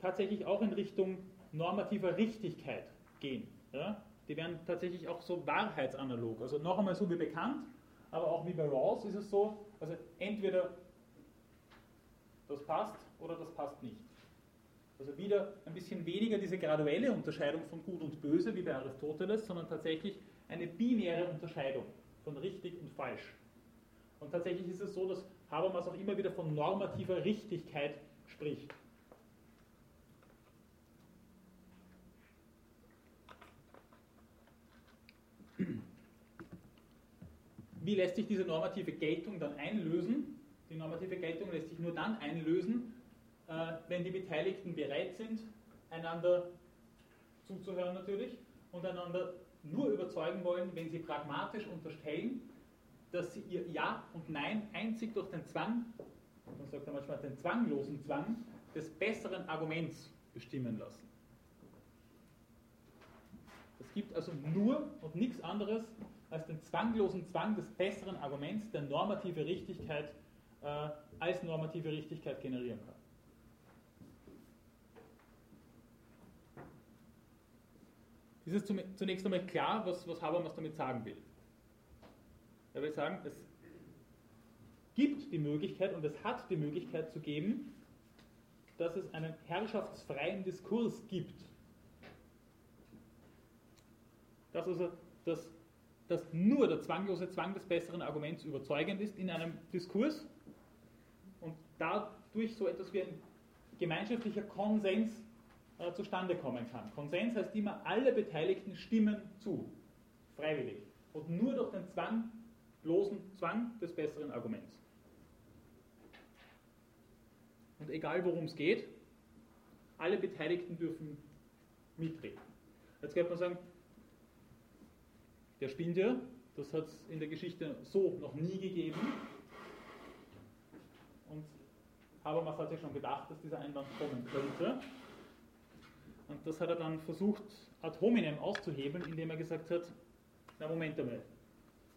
tatsächlich auch in Richtung normativer Richtigkeit gehen. Ja? Die werden tatsächlich auch so wahrheitsanalog. Also noch einmal so wie bekannt, aber auch wie bei Rawls ist es so, also entweder das passt oder das passt nicht. Also wieder ein bisschen weniger diese graduelle Unterscheidung von Gut und Böse wie bei Aristoteles, sondern tatsächlich eine binäre Unterscheidung von richtig und falsch. Und tatsächlich ist es so, dass Habermas auch immer wieder von normativer Richtigkeit spricht. Wie lässt sich diese normative Geltung dann einlösen? Die normative Geltung lässt sich nur dann einlösen, äh, wenn die Beteiligten bereit sind, einander zuzuhören natürlich und einander nur überzeugen wollen, wenn sie pragmatisch unterstellen, dass sie ihr Ja und Nein einzig durch den Zwang, man sagt ja manchmal den zwanglosen Zwang, des besseren Arguments bestimmen lassen. Es gibt also nur und nichts anderes als den zwanglosen Zwang des besseren Arguments, der normative Richtigkeit äh, als normative Richtigkeit generieren kann. Ist es zunächst einmal klar, was, was Habermas damit sagen will? Er will sagen, es gibt die Möglichkeit und es hat die Möglichkeit zu geben, dass es einen herrschaftsfreien Diskurs gibt. Dass also das, dass nur der zwanglose Zwang des besseren Arguments überzeugend ist in einem Diskurs und dadurch so etwas wie ein gemeinschaftlicher Konsens äh, zustande kommen kann. Konsens heißt immer, alle Beteiligten stimmen zu, freiwillig. Und nur durch den Zwang, bloßen Zwang des besseren Arguments. Und egal worum es geht, alle Beteiligten dürfen mitreden. Jetzt könnte man sagen, der spinnt ja, das hat es in der Geschichte so noch nie gegeben. Und Habermas hat sich schon gedacht, dass dieser Einwand kommen könnte. Und das hat er dann versucht, ad hominem auszuhebeln, indem er gesagt hat, na Moment einmal,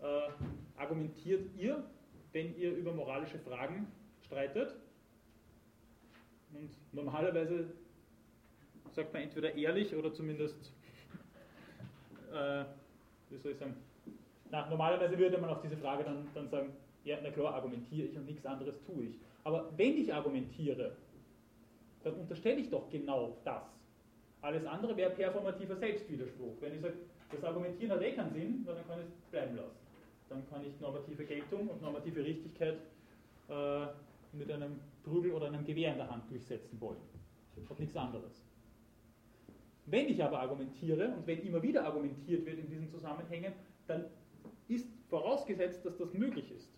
äh, argumentiert ihr, wenn ihr über moralische Fragen streitet? Und normalerweise sagt man entweder ehrlich oder zumindest, äh, wie soll ich sagen, na, normalerweise würde man auf diese Frage dann, dann sagen, ja, na klar, argumentiere ich und nichts anderes tue ich. Aber wenn ich argumentiere, dann unterstelle ich doch genau das. Alles andere wäre performativer Selbstwiderspruch. Wenn ich sage, das Argumentieren hat eh keinen Sinn, dann kann ich es bleiben lassen. Dann kann ich normative Geltung und normative Richtigkeit äh, mit einem Prügel oder einem Gewehr in der Hand durchsetzen wollen. Und nichts anderes. Wenn ich aber argumentiere und wenn immer wieder argumentiert wird in diesen Zusammenhängen, dann ist vorausgesetzt, dass das möglich ist.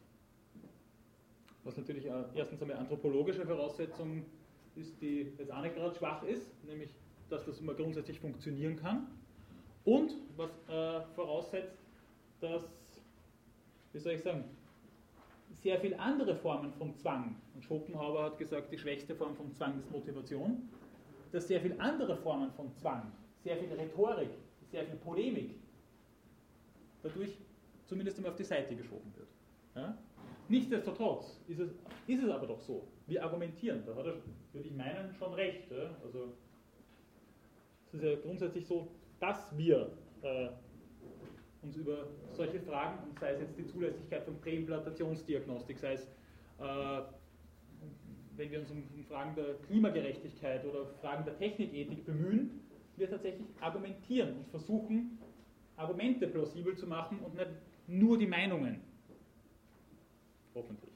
Was natürlich äh, erstens einmal anthropologische Voraussetzung ist, die jetzt auch nicht gerade schwach ist, nämlich dass das immer grundsätzlich funktionieren kann. Und was äh, voraussetzt, dass, wie soll ich sagen, sehr viele andere Formen von Zwang, und Schopenhauer hat gesagt, die schwächste Form von Zwang ist Motivation, dass sehr viele andere Formen von Zwang, sehr viel Rhetorik, sehr viel Polemik, dadurch zumindest einmal auf die Seite geschoben wird. Ja? Nichtsdestotrotz ist es, ist es aber doch so, wir argumentieren, da hat er, würde ich meinen, schon recht. Ja? Also es ist ja grundsätzlich so, dass wir äh, uns über solche Fragen, sei es jetzt die Zulässigkeit von Präimplantationsdiagnostik, sei es, äh, wenn wir uns um, Fragen der Klimagerechtigkeit oder Fragen der Technikethik bemühen, wir tatsächlich argumentieren und versuchen, Argumente plausibel zu machen und nicht nur die Meinungen. Hoffentlich.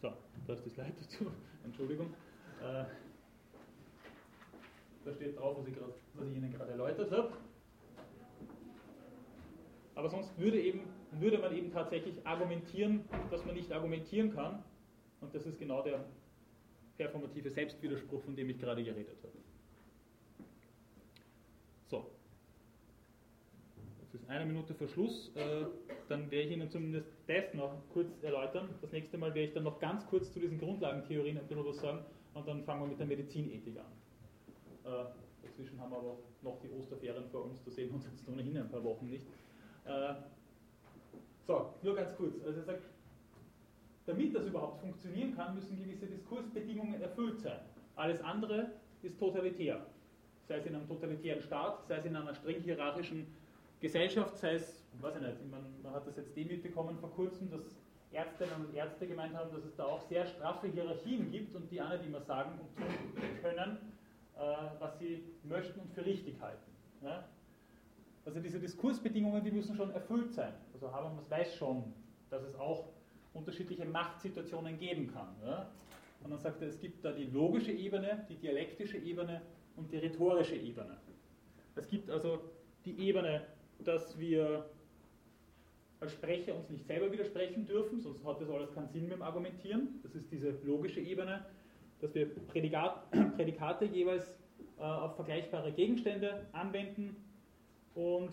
So, da ist das Leid dazu. Entschuldigung. Äh, da steht drauf, was ich, grad, was ich Ihnen gerade erläutert habe. Aber sonst würde, eben, würde man eben tatsächlich argumentieren, dass man nicht argumentieren kann. Und das ist genau der performative Selbstwiderspruch, von dem ich gerade geredet habe. So. Jetzt ist eine Minute Verschluss. Äh, dann werde ich Ihnen zumindest das noch kurz erläutern. Das nächste Mal werde ich dann noch ganz kurz zu diesen Grundlagentheorien ein bisschen was sagen und dann fangen wir mit der Medizinethik an. Äh, dazwischen haben wir aber noch die Osterferien vor uns, da sehen wir uns jetzt ohnehin ein paar Wochen nicht. So, nur ganz kurz. Also er sagt, damit das überhaupt funktionieren kann, müssen gewisse Diskursbedingungen erfüllt sein. Alles andere ist totalitär. Sei es in einem totalitären Staat, sei es in einer streng hierarchischen Gesellschaft, sei es, weiß ich nicht, man, man hat das jetzt eh mitbekommen vor kurzem, dass Ärztinnen und Ärzte gemeint haben, dass es da auch sehr straffe Hierarchien gibt und die auch nicht immer sagen und tun können, äh, was sie möchten und für richtig halten. Ja? Also diese Diskursbedingungen, die müssen schon erfüllt sein. Also Habermas weiß schon, dass es auch unterschiedliche Machtsituationen geben kann. Ja? Und dann sagt er, es gibt da die logische Ebene, die dialektische Ebene und die rhetorische Ebene. Es gibt also die Ebene, dass wir als Sprecher uns nicht selber widersprechen dürfen, sonst hat das alles keinen Sinn mit dem Argumentieren. Das ist diese logische Ebene, dass wir Prädikat, <clears throat> Prädikate jeweils äh, auf vergleichbare Gegenstände anwenden und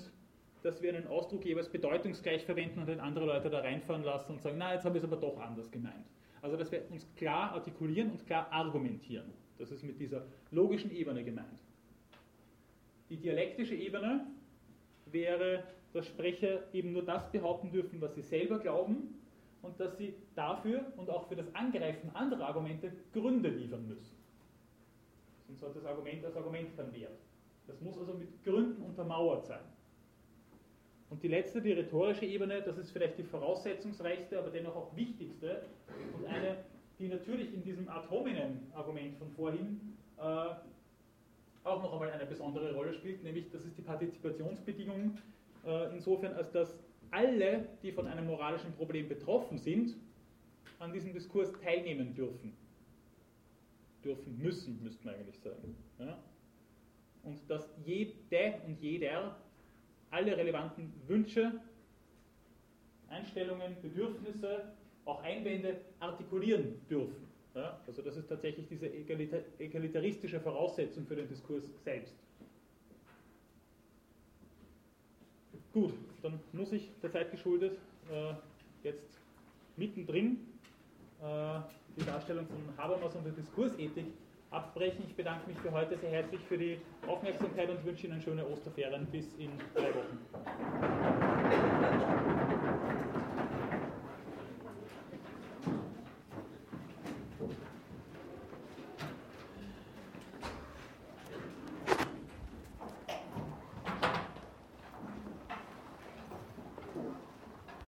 dass wir einen Ausdruck jeweils bedeutungsgleich verwenden und dann andere Leute da reinfahren lassen und sagen, na, jetzt habe ich es aber doch anders gemeint. Also, dass wir uns klar artikulieren und klar argumentieren. Das ist mit dieser logischen Ebene gemeint. Die dialektische Ebene wäre dass Sprecher eben nur das behaupten dürfen, was sie selber glauben und dass sie dafür und auch für das Angreifen anderer Argumente Gründe liefern müssen. Sonst hat das Argument als Argument keinen Wert. Das muss also mit Gründen untermauert sein. Und die letzte, die rhetorische Ebene, das ist vielleicht die voraussetzungsreichste, aber dennoch auch wichtigste und eine, die natürlich in diesem Ad hominem-Argument von vorhin äh, auch noch einmal eine besondere Rolle spielt, nämlich das ist die Partizipationsbedingung, äh, insofern als dass alle, die von einem moralischen Problem betroffen sind, an diesem Diskurs teilnehmen dürfen. Dürfen müssen, müsste man eigentlich sagen. Ja? Und dass jede und jeder alle relevanten Wünsche, Einstellungen, Bedürfnisse, auch Einwände artikulieren dürfen. Ja? Also das ist tatsächlich diese egalitaristische Voraussetzung für den Diskurs selbst. Gut, dann muss ich der Zeit geschuldet äh, jetzt mittendrin äh, die Darstellung von Habermas und der Diskursethik abbrechen. Ich bedanke mich für heute sehr herzlich für die Aufmerksamkeit und wünsche Ihnen schöne Osterferien bis in drei Wochen.